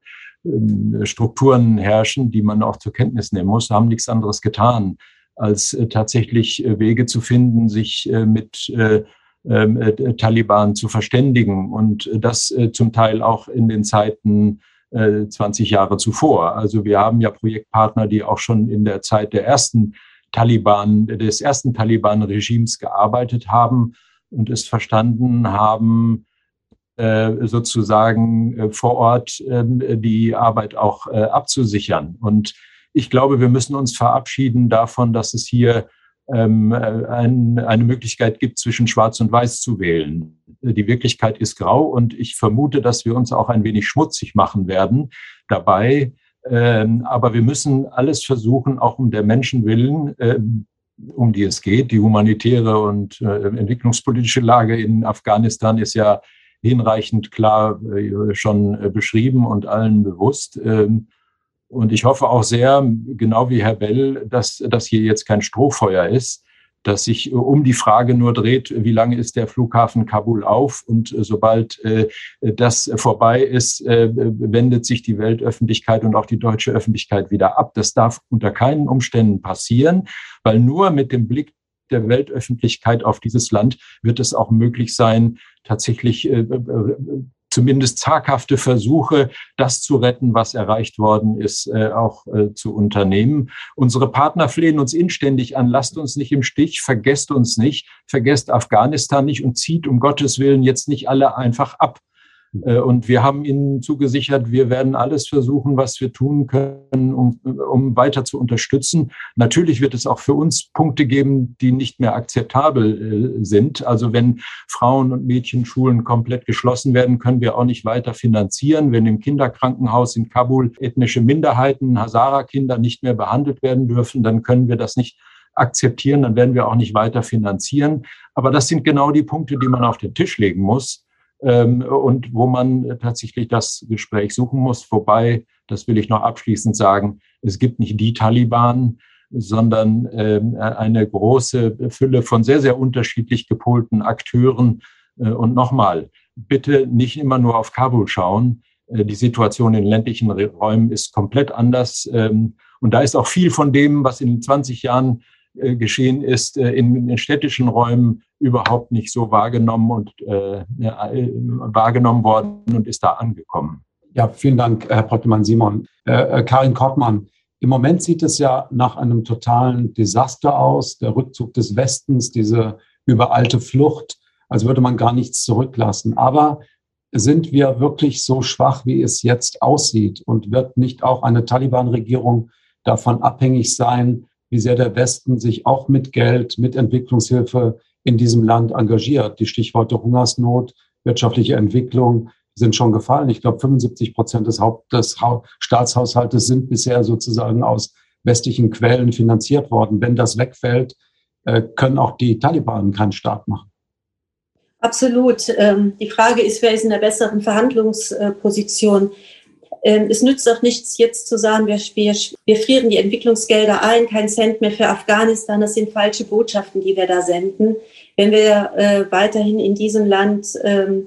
äh, Strukturen herrschen, die man auch zur Kenntnis nehmen muss, haben nichts anderes getan, als äh, tatsächlich äh, Wege zu finden, sich äh, mit äh, äh, Taliban zu verständigen und das äh, zum Teil auch in den Zeiten 20 Jahre zuvor. Also wir haben ja Projektpartner, die auch schon in der Zeit der ersten Taliban, des ersten Taliban-Regimes gearbeitet haben und es verstanden haben, äh, sozusagen äh, vor Ort ähm, die Arbeit auch äh, abzusichern. Und ich glaube, wir müssen uns verabschieden davon, dass es hier ähm, eine Möglichkeit gibt, zwischen Schwarz und Weiß zu wählen. Die Wirklichkeit ist grau und ich vermute, dass wir uns auch ein wenig schmutzig machen werden dabei. Ähm, aber wir müssen alles versuchen, auch um der Menschen willen, um die es geht. Die humanitäre und entwicklungspolitische Lage in Afghanistan ist ja hinreichend klar äh, schon äh, beschrieben und allen bewusst. Ähm, Und ich hoffe auch sehr, genau wie Herr Bell, dass das hier jetzt kein Strohfeuer ist, dass sich äh, um die Frage nur dreht, wie lange ist der Flughafen Kabul auf? Und äh, sobald äh, das vorbei ist, wendet sich die Weltöffentlichkeit und auch die deutsche Öffentlichkeit wieder ab. Das darf unter keinen Umständen passieren, weil nur mit dem Blick der Weltöffentlichkeit auf dieses Land wird es auch möglich sein, tatsächlich zumindest zaghafte Versuche, das zu retten, was erreicht worden ist, äh, auch äh, zu unternehmen. Unsere Partner flehen uns inständig an, lasst uns nicht im Stich, vergesst uns nicht, vergesst Afghanistan nicht und zieht um Gottes Willen jetzt nicht alle einfach ab. Äh, und wir haben ihnen zugesichert, wir werden alles versuchen, was wir tun können, um, um weiter zu unterstützen. Natürlich wird es auch für uns Punkte geben, die nicht mehr akzeptabel äh, sind. Also wenn Frauen- und Mädchenschulen komplett geschlossen werden, können wir auch nicht weiter finanzieren. Wenn im Kinderkrankenhaus in Kabul ethnische Minderheiten, Hazara-Kinder nicht mehr behandelt werden dürfen, dann können wir das nicht akzeptieren, dann werden wir auch nicht weiter finanzieren. Aber das sind genau die Punkte, die man auf den Tisch legen muss ähm, und wo man tatsächlich das Gespräch suchen muss. Wobei, das will ich noch abschließend sagen, es gibt nicht die Taliban, sondern ähm, eine große Fülle von sehr, sehr unterschiedlich gepolten Akteuren. Äh, und nochmal, bitte nicht immer nur auf Kabul schauen. Äh, die Situation in ländlichen Räumen ist komplett anders. Ähm, und da ist auch viel von dem, was in 20 Jahren geschehen ist, äh, in, in, städtischen Räumen überhaupt nicht so wahrgenommen und äh, äh, wahrgenommen worden und ist da angekommen. Ja, vielen Dank, Herr Pottemann-Simon. Äh, Karin Kortmann, im Moment sieht es ja nach einem totalen Desaster aus, der Rückzug des Westens, diese überalte Flucht, als würde man gar nichts zurücklassen. Aber sind wir wirklich so schwach, wie es jetzt aussieht? Und wird nicht auch eine Taliban-Regierung davon abhängig sein, wie sehr der Westen sich auch mit Geld, mit Entwicklungshilfe in diesem Land engagiert. Die Stichworte Hungersnot, wirtschaftliche Entwicklung sind schon gefallen. Ich glaube, 75 Prozent des, Haupt, des Staatshaushaltes sind bisher sozusagen aus westlichen Quellen finanziert worden. Wenn das wegfällt, äh, können auch die Taliban keinen Staat machen. Absolut. Ähm, die Frage ist, wer ist in der besseren Verhandlungsposition? Ähm, es nützt auch nichts, jetzt zu sagen, wir, wir, wir frieren die Entwicklungsgelder ein, kein Cent mehr für Afghanistan. Das sind falsche Botschaften, die wir da senden. Wenn wir äh, weiterhin in diesem Land ähm,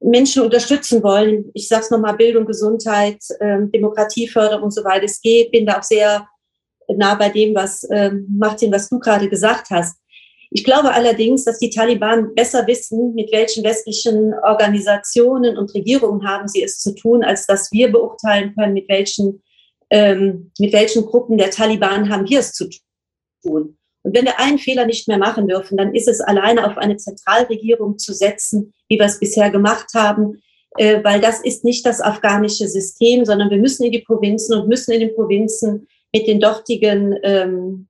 Menschen unterstützen wollen, ich sage es nochmal, Bildung, Gesundheit, ähm, Demokratieförderung und so weiter, es geht, bin da auch sehr nah bei dem, was ähm, Martin, was du gerade gesagt hast. Ich glaube allerdings, dass die Taliban besser wissen, mit welchen westlichen Organisationen und Regierungen haben sie es zu tun, als dass wir beurteilen können, mit welchen, ähm, mit welchen Gruppen der Taliban haben wir es zu tun. Und wenn wir einen Fehler nicht mehr machen dürfen, dann ist es alleine auf eine Zentralregierung zu setzen, wie wir es bisher gemacht haben, äh, weil das ist nicht das afghanische System, sondern wir müssen in die Provinzen und müssen in den Provinzen mit den dortigen ähm,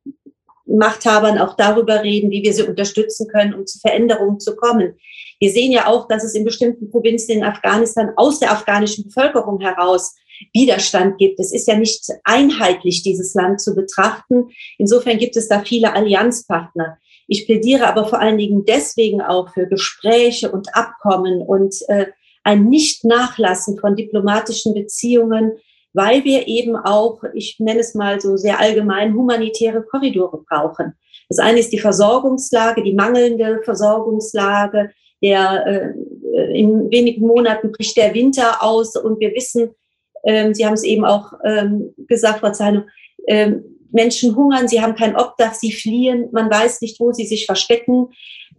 Machthabern auch darüber reden, wie wir sie unterstützen können, um zu Veränderungen zu kommen. Wir sehen ja auch, dass es in bestimmten Provinzen in Afghanistan aus der afghanischen Bevölkerung heraus Widerstand gibt. Es ist ja nicht einheitlich, dieses Land zu betrachten. Insofern gibt es da viele Allianzpartner. Ich plädiere aber vor allen Dingen deswegen auch für Gespräche und Abkommen und äh, ein Nicht-Nachlassen von diplomatischen Beziehungen, weil wir eben auch, ich nenne es mal so sehr allgemein, humanitäre Korridore brauchen. Das eine ist die Versorgungslage, die mangelnde Versorgungslage. Der, äh, in wenigen Monaten bricht der Winter aus und wir wissen, ähm, Sie haben es eben auch ähm, gesagt, Frau Zeino, ähm, Menschen hungern, sie haben kein Obdach, sie fliehen, man weiß nicht, wo sie sich verstecken.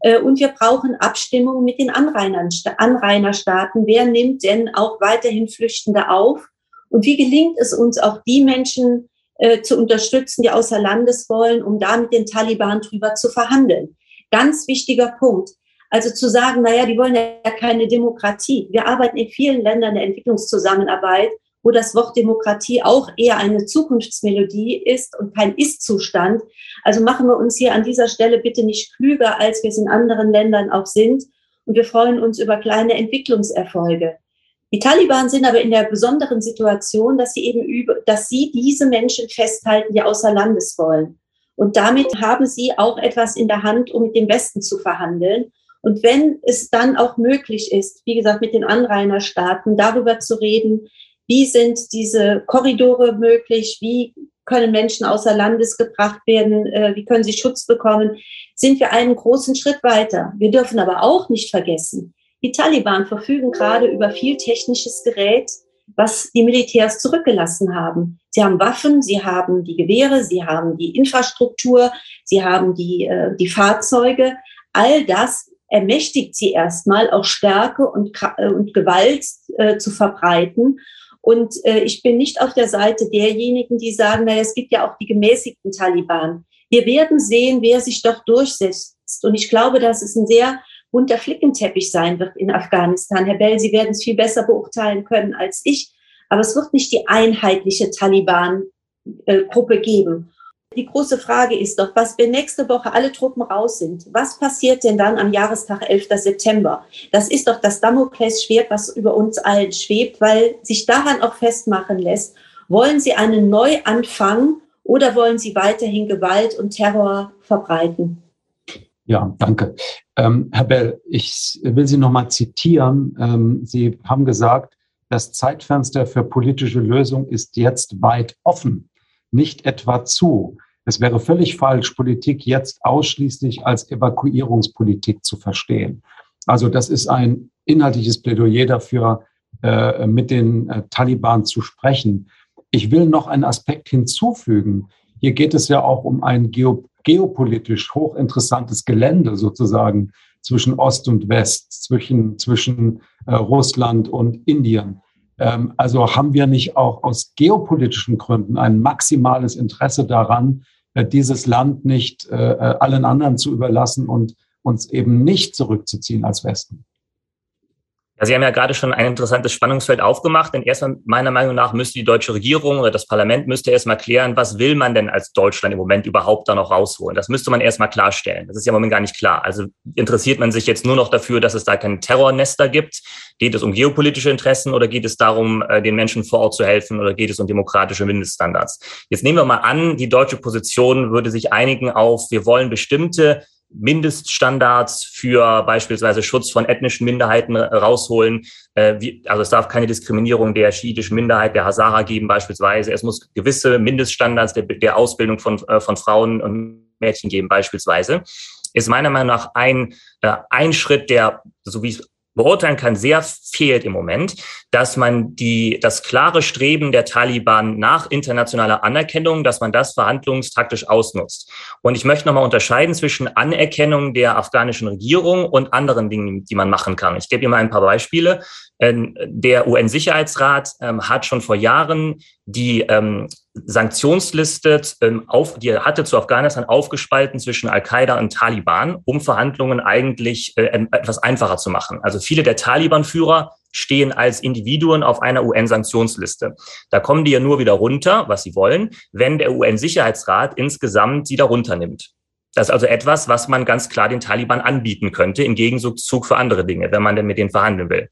Äh, und wir brauchen Abstimmung mit den Anrainerstaaten. Wer nimmt denn auch weiterhin Flüchtende auf? Und wie gelingt es uns auch die Menschen äh, zu unterstützen, die außer Landes wollen, um da mit den Taliban drüber zu verhandeln? Ganz wichtiger Punkt. Also zu sagen, naja, die wollen ja keine Demokratie. Wir arbeiten in vielen Ländern der Entwicklungszusammenarbeit, wo das Wort Demokratie auch eher eine Zukunftsmelodie ist und kein Ist-Zustand. Also machen wir uns hier an dieser Stelle bitte nicht klüger, als wir es in anderen Ländern auch sind. Und wir freuen uns über kleine Entwicklungserfolge. Die Taliban sind aber in der besonderen Situation, dass sie eben über, dass sie diese Menschen festhalten, die außer Landes wollen. Und damit haben sie auch etwas in der Hand, um mit dem Westen zu verhandeln. Und wenn es dann auch möglich ist, wie gesagt, mit den Anrainerstaaten darüber zu reden, Wie sind diese Korridore möglich? Wie können Menschen außer Landes gebracht werden? Äh, wie können sie Schutz bekommen? Sind wir einen großen Schritt weiter? Wir dürfen aber auch nicht vergessen, die Taliban verfügen gerade über viel technisches Gerät, was die Militärs zurückgelassen haben. Sie haben Waffen, sie haben die Gewehre, sie haben die Infrastruktur, sie haben die, äh, die Fahrzeuge. All das ermächtigt sie erstmal, auch Stärke und, äh, und Gewalt äh, zu verbreiten. Und äh, ich bin nicht auf der Seite derjenigen, die sagen, naja, es gibt ja auch die gemäßigten Taliban. Wir werden sehen, wer sich doch durchsetzt. Und ich glaube, dass es ein sehr bunter Flickenteppich sein wird in Afghanistan. Herr Bell, Sie werden es viel besser beurteilen können als ich. Aber es wird nicht die einheitliche Taliban-Gruppe geben. Die große Frage ist doch, was wenn nächste Woche alle Truppen raus sind, was passiert denn dann am Jahrestag 11. September? Das ist doch das Damoklesschwert, was über uns allen schwebt, weil sich daran auch festmachen lässt, wollen Sie einen Neuanfang oder wollen Sie weiterhin Gewalt und Terror verbreiten? Ja, danke. Ähm, Herr Bell, ich will Sie nochmal zitieren. Ähm, Sie haben gesagt, das Zeitfenster für politische Lösung ist jetzt weit offen, nicht etwa zu. Es wäre völlig falsch, Politik jetzt ausschließlich als Evakuierungspolitik zu verstehen. Also das ist ein inhaltliches Plädoyer dafür, äh, mit den äh, Taliban zu sprechen. Ich will noch einen Aspekt hinzufügen. Hier geht es ja auch um ein Geo geopolitisch hochinteressantes Gelände sozusagen zwischen Ost und West, zwischen, zwischen äh, Russland und Indien. Ähm, also haben wir nicht auch aus geopolitischen Gründen ein maximales Interesse daran, äh, dieses Land nicht äh, äh allen anderen zu überlassen und uns eben nicht zurückzuziehen als Westen? Ja, Sie haben ja gerade schon ein interessantes Spannungsfeld aufgemacht, denn erstmal meiner Meinung nach müsste die deutsche Regierung oder das Parlament müsste erstmal klären, was will man denn als Deutschland im Moment überhaupt da noch rausholen? Das müsste man erstmal klarstellen. Das ist ja im Moment gar nicht klar. Also interessiert man sich jetzt nur noch dafür, dass es da keine Terrornester gibt? Geht es um geopolitische Interessen oder geht es darum, äh, den Menschen vor Ort zu helfen oder geht es um demokratische Mindeststandards? Jetzt nehmen wir mal an, die deutsche Position würde sich einigen auf, wir wollen bestimmte Mindeststandards für beispielsweise Schutz von ethnischen Minderheiten rausholen. Äh, also es darf keine Diskriminierung der schiitischen Minderheit, der Hazara geben beispielsweise. Es muss gewisse Mindeststandards der, der Ausbildung von, äh, von Frauen und Mädchen geben beispielsweise. Ist meiner Meinung nach ein, äh, ein Schritt, der, so wie es beurteilen kann, sehr fehlt im Moment, dass man die, das klare Streben der Taliban nach internationaler Anerkennung, dass man das verhandlungstaktisch ausnutzt. Und ich möchte nochmal unterscheiden zwischen Anerkennung der afghanischen Regierung und anderen Dingen, die man machen kann. Ich gebe Ihnen mal ein paar Beispiele. Ähm, der UN-Sicherheitsrat ähm, hat schon vor Jahren die ähm, Sanktionsliste, auf, die er hatte zu Afghanistan aufgespalten zwischen Al-Qaida und Taliban, um Verhandlungen eigentlich äh, etwas einfacher zu machen. Also viele der Taliban-Führer stehen als Individuen auf einer UN-Sanktionsliste. Da kommen die ja nur wieder runter, was sie wollen, wenn der UN-Sicherheitsrat insgesamt sie da runternimmt. Das ist also etwas, was man ganz klar den Taliban anbieten könnte, im Gegenzug für andere Dinge, wenn man denn mit denen verhandeln will.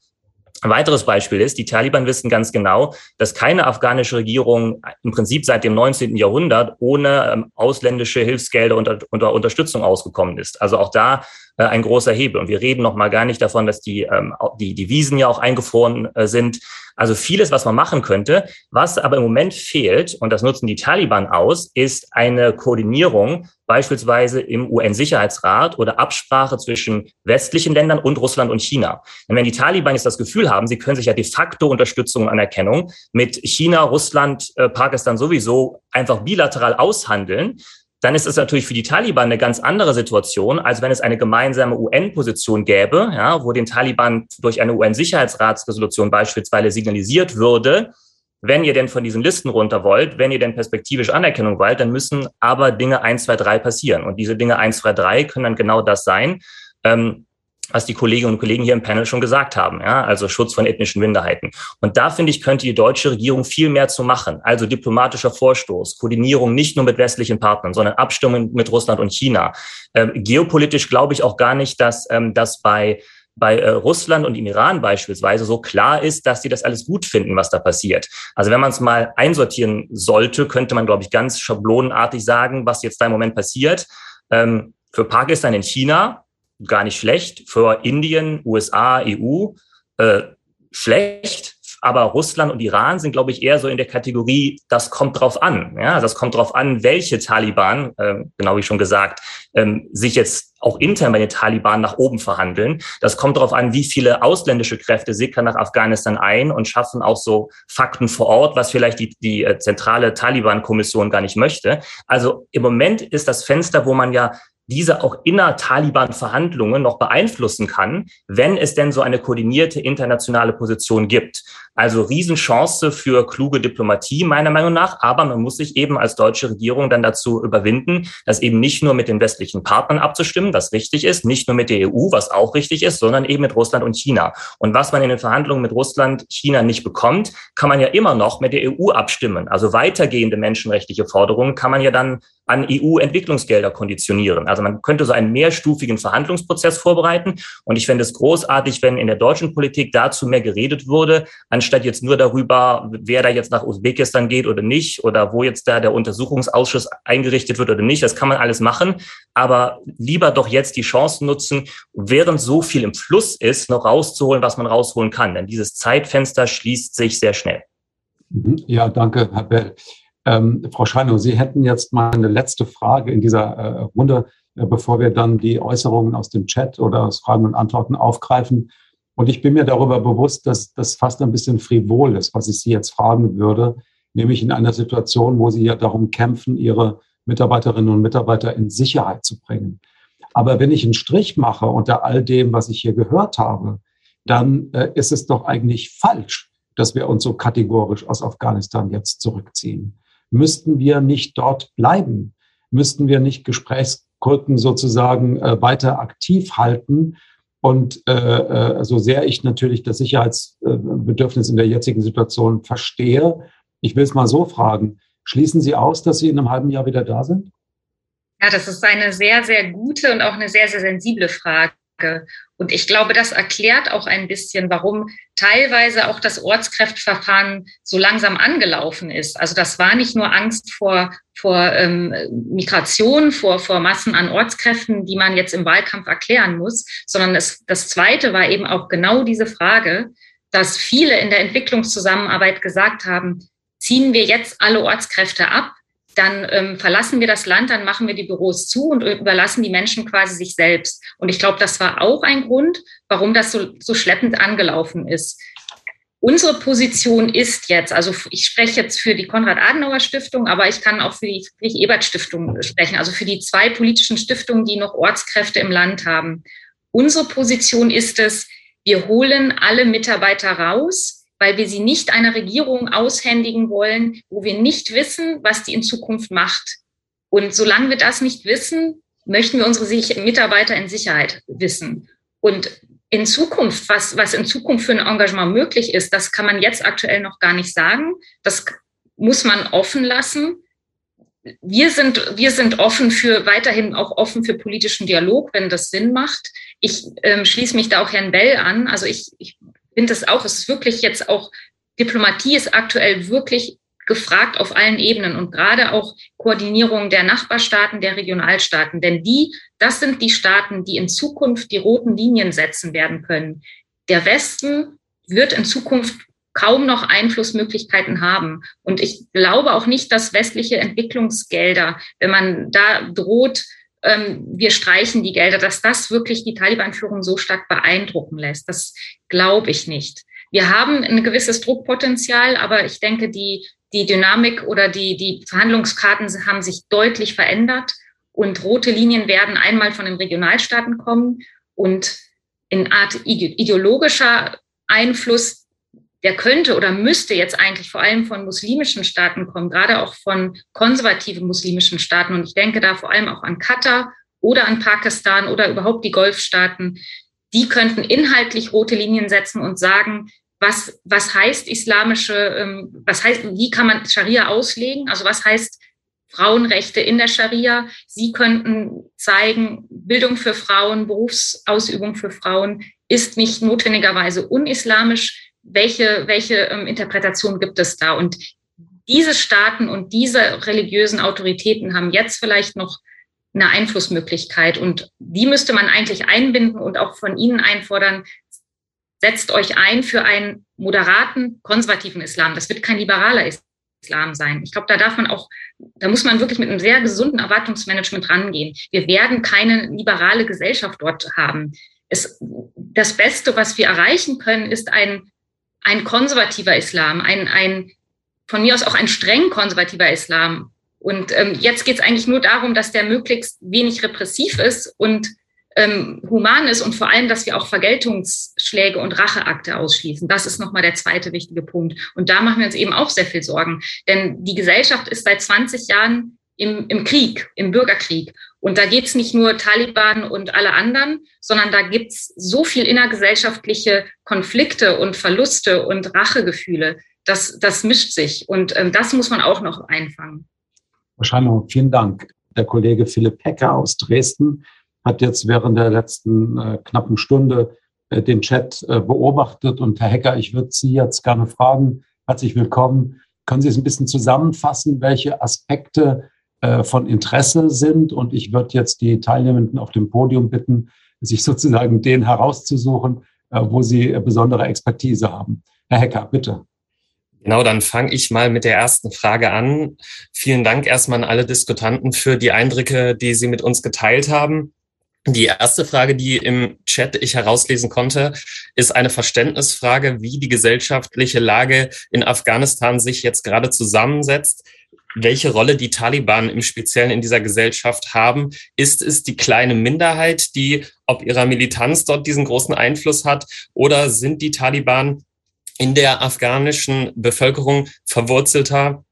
Ein weiteres Beispiel ist, die Taliban wissen ganz genau, dass keine afghanische Regierung im Prinzip seit dem 19. Jahrhundert ohne ähm, ausländische Hilfsgelder und unter Unterstützung ausgekommen ist. Also auch da äh, ein großer Hebel. Und wir reden noch mal gar nicht davon, dass die, ähm, die, die Wiesen ja auch eingefroren äh, sind. Also vieles, was man machen könnte. Was aber im Moment fehlt, und das nutzen die Taliban aus, ist eine Koordinierung beispielsweise im UN-Sicherheitsrat oder Absprache zwischen westlichen Ländern und Russland und China. Denn wenn die Taliban jetzt das Gefühl haben, sie können sich ja de facto Unterstützung und Anerkennung mit China, Russland, äh, Pakistan sowieso einfach bilateral aushandeln, dann ist es natürlich für die Taliban eine ganz andere Situation, als wenn es eine gemeinsame UN-Position gäbe, ja, wo den Taliban durch eine UN-Sicherheitsratsresolution beispielsweise signalisiert würde, wenn ihr denn von diesen Listen runter wollt, wenn ihr denn perspektivisch Anerkennung wollt, dann müssen aber Dinge 1, 2, 3 passieren. Und diese Dinge 1, 2, 3 können dann genau das sein. Ähm, was die Kolleginnen und Kollegen hier im Panel schon gesagt haben, ja, also Schutz von ethnischen Minderheiten. Und da finde ich, könnte die deutsche Regierung viel mehr zu machen. Also diplomatischer Vorstoß, Koordinierung nicht nur mit westlichen Partnern, sondern Abstimmung mit Russland und China. Ähm, geopolitisch glaube ich auch gar nicht, dass ähm, das bei bei äh, Russland und im Iran beispielsweise so klar ist, dass die das alles gut finden, was da passiert. Also wenn man es mal einsortieren sollte, könnte man, glaube ich, ganz schablonenartig sagen, was jetzt da im Moment passiert. Ähm, für Pakistan in China gar nicht schlecht. Für Indien, USA, EU äh, schlecht. Aber Russland und Iran sind, glaube ich, eher so in der Kategorie, das kommt drauf an. Ja, das kommt drauf an, welche Taliban, äh, genau wie schon gesagt, ähm, sich jetzt auch intern bei den Taliban nach oben verhandeln. Das kommt darauf an, wie viele ausländische Kräfte sickern nach Afghanistan ein und schaffen auch so Fakten vor Ort, was vielleicht die, die äh, zentrale Taliban-Kommission gar nicht möchte. Also im Moment ist das Fenster, wo man ja diese auch inner-Taliban-Verhandlungen noch beeinflussen kann, wenn es denn so eine koordinierte internationale Position gibt. Also Riesenchance für kluge Diplomatie meiner Meinung nach, aber man muss sich eben als deutsche Regierung dann dazu überwinden, das eben nicht nur mit den westlichen Partnern abzustimmen, was richtig ist, nicht nur mit der EU, was auch richtig ist, sondern eben mit Russland und China. Und was man in den Verhandlungen mit Russland, China nicht bekommt, kann man ja immer noch mit der EU abstimmen. Also weitergehende menschenrechtliche Forderungen kann man ja dann an EU-Entwicklungsgelder konditionieren. Also man könnte so einen mehrstufigen Verhandlungsprozess vorbereiten. Und ich fände es großartig, wenn in der deutschen Politik dazu mehr geredet würde, anstatt jetzt nur darüber, wer da jetzt nach Usbekistan geht oder nicht oder wo jetzt da der Untersuchungsausschuss eingerichtet wird oder nicht. Das kann man alles machen. Aber lieber doch jetzt die Chance nutzen, während so viel im Fluss ist, noch rauszuholen, was man rausholen kann. Denn dieses Zeitfenster schließt sich sehr schnell. Mhm. Ja, danke, Herr Bell. Ähm, Frau Schreiner, Sie hätten jetzt mal eine letzte Frage in dieser äh, Runde, äh, bevor wir dann die Äußerungen aus dem Chat oder aus Fragen und Antworten aufgreifen. Und ich bin mir darüber bewusst, dass das fast ein bisschen frivol ist, was ich Sie jetzt fragen würde, nämlich in einer Situation, wo Sie ja darum kämpfen, Ihre Mitarbeiterinnen und Mitarbeiter in Sicherheit zu bringen. Aber wenn ich einen Strich mache unter all dem, was ich hier gehört habe, dann äh, ist es doch eigentlich falsch, dass wir uns so kategorisch aus Afghanistan jetzt zurückziehen müssten wir nicht dort bleiben? Müssten wir nicht Gesprächskurten sozusagen äh, weiter aktiv halten? Und äh, äh, so sehr ich natürlich das Sicherheitsbedürfnis in der jetzigen Situation verstehe, ich will es mal so fragen, schließen Sie aus, dass Sie in einem halben Jahr wieder da sind? Ja, das ist eine sehr, sehr gute und auch eine sehr, sehr sensible Frage. Und ich glaube, das erklärt auch ein bisschen, warum teilweise auch das Ortskräftverfahren so langsam angelaufen ist. Also das war nicht nur Angst vor, vor ähm, Migration, vor, vor Massen an Ortskräften, die man jetzt im Wahlkampf erklären muss, sondern es, das Zweite war eben auch genau diese Frage, dass viele in der Entwicklungszusammenarbeit gesagt haben, ziehen wir jetzt alle Ortskräfte ab, dann ähm, verlassen wir das Land, dann machen wir die Büros zu und überlassen die Menschen quasi sich selbst. Und ich glaube, das war auch ein Grund, warum das so, so schleppend angelaufen ist. Unsere Position ist jetzt, also ich spreche jetzt für die Konrad-Adenauer-Stiftung, aber ich kann auch für die Friedrich-Ebert-Stiftung sprechen, also für die zwei politischen Stiftungen, die noch Ortskräfte im Land haben. Unsere Position ist es, wir holen alle Mitarbeiter raus, weil wir sie nicht einer Regierung aushändigen wollen, wo wir nicht wissen, was die in Zukunft macht. Und solange wir das nicht wissen, möchten wir unsere Mitarbeiter in Sicherheit wissen. Und in Zukunft, was, was in Zukunft für ein Engagement möglich ist, das kann man jetzt aktuell noch gar nicht sagen. Das muss man offen lassen. Wir sind, wir sind offen für, weiterhin auch offen für politischen Dialog, wenn das Sinn macht. Ich ähm, schließe mich da auch Herrn Bell an. Also ich, ich finde es auch, es ist wirklich jetzt auch, Diplomatie ist aktuell wirklich gefragt auf allen Ebenen und gerade auch Koordinierung der Nachbarstaaten, der Regionalstaaten. Denn die, das sind die Staaten, die in Zukunft die roten Linien setzen werden können. Der Westen wird in Zukunft kaum noch Einflussmöglichkeiten haben. Und ich glaube auch nicht, dass westliche Entwicklungsgelder, wenn man da droht, ähm, wir streichen die Gelder, dass das wirklich die Taliban-Führung so stark beeindrucken lässt. Das glaube ich nicht. Wir haben ein gewisses Druckpotenzial, aber ich denke, die, die Dynamik oder die, die Verhandlungskarten haben sich deutlich verändert und rote Linien werden einmal von den Regionalstaaten kommen und in Art ideologischer Einfluss der könnte oder müsste jetzt eigentlich vor allem von muslimischen Staaten kommen, gerade auch von konservativen muslimischen Staaten. Und ich denke da vor allem auch an Katar oder an Pakistan oder überhaupt die Golfstaaten. Die könnten inhaltlich rote Linien setzen und sagen, was, was heißt islamische, ähm, was heißt, wie kann man Scharia auslegen? Also was heißt Frauenrechte in der Scharia? Sie könnten zeigen, Bildung für Frauen, Berufsausübung für Frauen ist nicht notwendigerweise unislamisch welche, welche ähm, Interpretation gibt es da? Und diese Staaten und diese religiösen Autoritäten haben jetzt vielleicht noch eine Einflussmöglichkeit und die müsste man eigentlich einbinden und auch von ihnen einfordern, setzt euch ein für einen moderaten, konservativen Islam. Das wird kein liberaler Islam sein. Ich glaube, da darf man auch, da muss man wirklich mit einem sehr gesunden Erwartungsmanagement rangehen. Wir werden keine liberale Gesellschaft dort haben. Es, das Beste, was wir erreichen können, ist ein, ein konservativer Islam, ein, ein, von mir aus auch ein streng konservativer Islam. Und ähm, jetzt geht es eigentlich nur darum, dass der möglichst wenig repressiv ist und ähm, human ist und vor allem, dass wir auch Vergeltungsschläge und Racheakte ausschließen. Das ist nochmal der zweite wichtige Punkt. Und da machen wir uns eben auch sehr viel Sorgen. Denn die Gesellschaft ist seit 20 Jahren im, im Krieg, im Bürgerkrieg. Und da geht es nicht nur Taliban und alle anderen, sondern da gibt es so viel innergesellschaftliche Konflikte und Verluste und Rachegefühle. Das, das mischt sich. Und ähm, das muss man auch noch einfangen. Wahrscheinlich. Vielen Dank. Der Kollege Philipp Hecker aus Dresden hat jetzt während der letzten äh, knappen Stunde äh, den Chat äh, beobachtet. Und Herr Hecker, ich würde Sie jetzt gerne fragen, herzlich willkommen. Können Sie es ein bisschen zusammenfassen, welche Aspekte äh, von Interesse sind? Und ich würde jetzt die Teilnehmenden auf dem Podium bitten, sich sozusagen den herauszusuchen, äh, wo Sie besondere Expertise haben. Herr Hecker, bitte. Genau, dann fange ich mal mit der ersten Frage an. Vielen Dank erstmal an alle Diskutanten für die Eindrücke, die Sie mit uns geteilt haben. Die erste Frage, die im Chat ich herauslesen konnte, ist eine Verständnisfrage, wie die gesellschaftliche Lage in Afghanistan sich jetzt gerade zusammensetzt. Welche Rolle die Taliban im Speziellen in dieser Gesellschaft haben. Ist es die kleine Minderheit, die ob ihrer Militanz dort diesen großen Einfluss hat? Oder sind die Taliban in der afghanischen Bevölkerung verwurzelter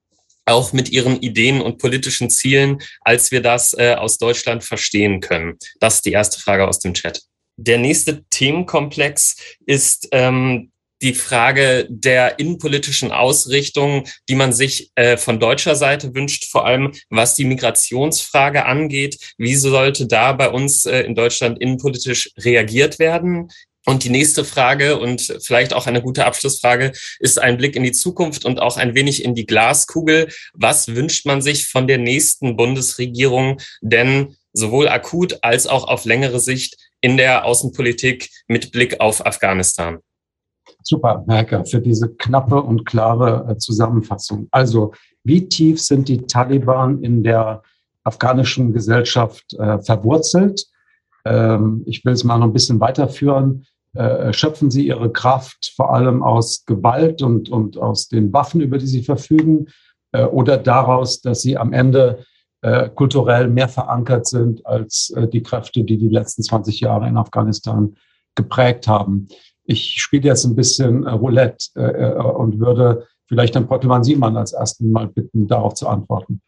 auch mit ihren Ideen und politischen Zielen, als wir das äh, aus Deutschland verstehen können? Das ist die erste Frage aus dem Chat. Der nächste Themenkomplex ist ähm, die Frage der innenpolitischen Ausrichtung, die man sich äh, von deutscher Seite wünscht, vor allem was die Migrationsfrage angeht. Wie sollte da bei uns äh, in Deutschland innenpolitisch reagiert werden? Und die nächste Frage und vielleicht auch eine gute Abschlussfrage ist ein Blick in die Zukunft und auch ein wenig in die Glaskugel. Was wünscht man sich von der nächsten Bundesregierung denn sowohl akut als auch auf längere Sicht in der Außenpolitik mit Blick auf Afghanistan? Super, Merker, für diese knappe und klare äh, Zusammenfassung. Also, wie tief sind die Taliban in der afghanischen Gesellschaft äh, verwurzelt? Ähm, ich will es mal noch ein bisschen weiterführen. Äh, schöpfen sie ihre Kraft vor allem aus Gewalt und, und aus den Waffen, über die sie verfügen, äh, oder daraus, dass sie am Ende äh, kulturell mehr verankert sind als äh, die Kräfte, die die letzten 20 Jahre in Afghanistan geprägt haben. Ich spiele jetzt ein bisschen äh, Roulette äh, und würde vielleicht Herrn Pottelmann Siemann als ersten mal bitten, darauf zu antworten.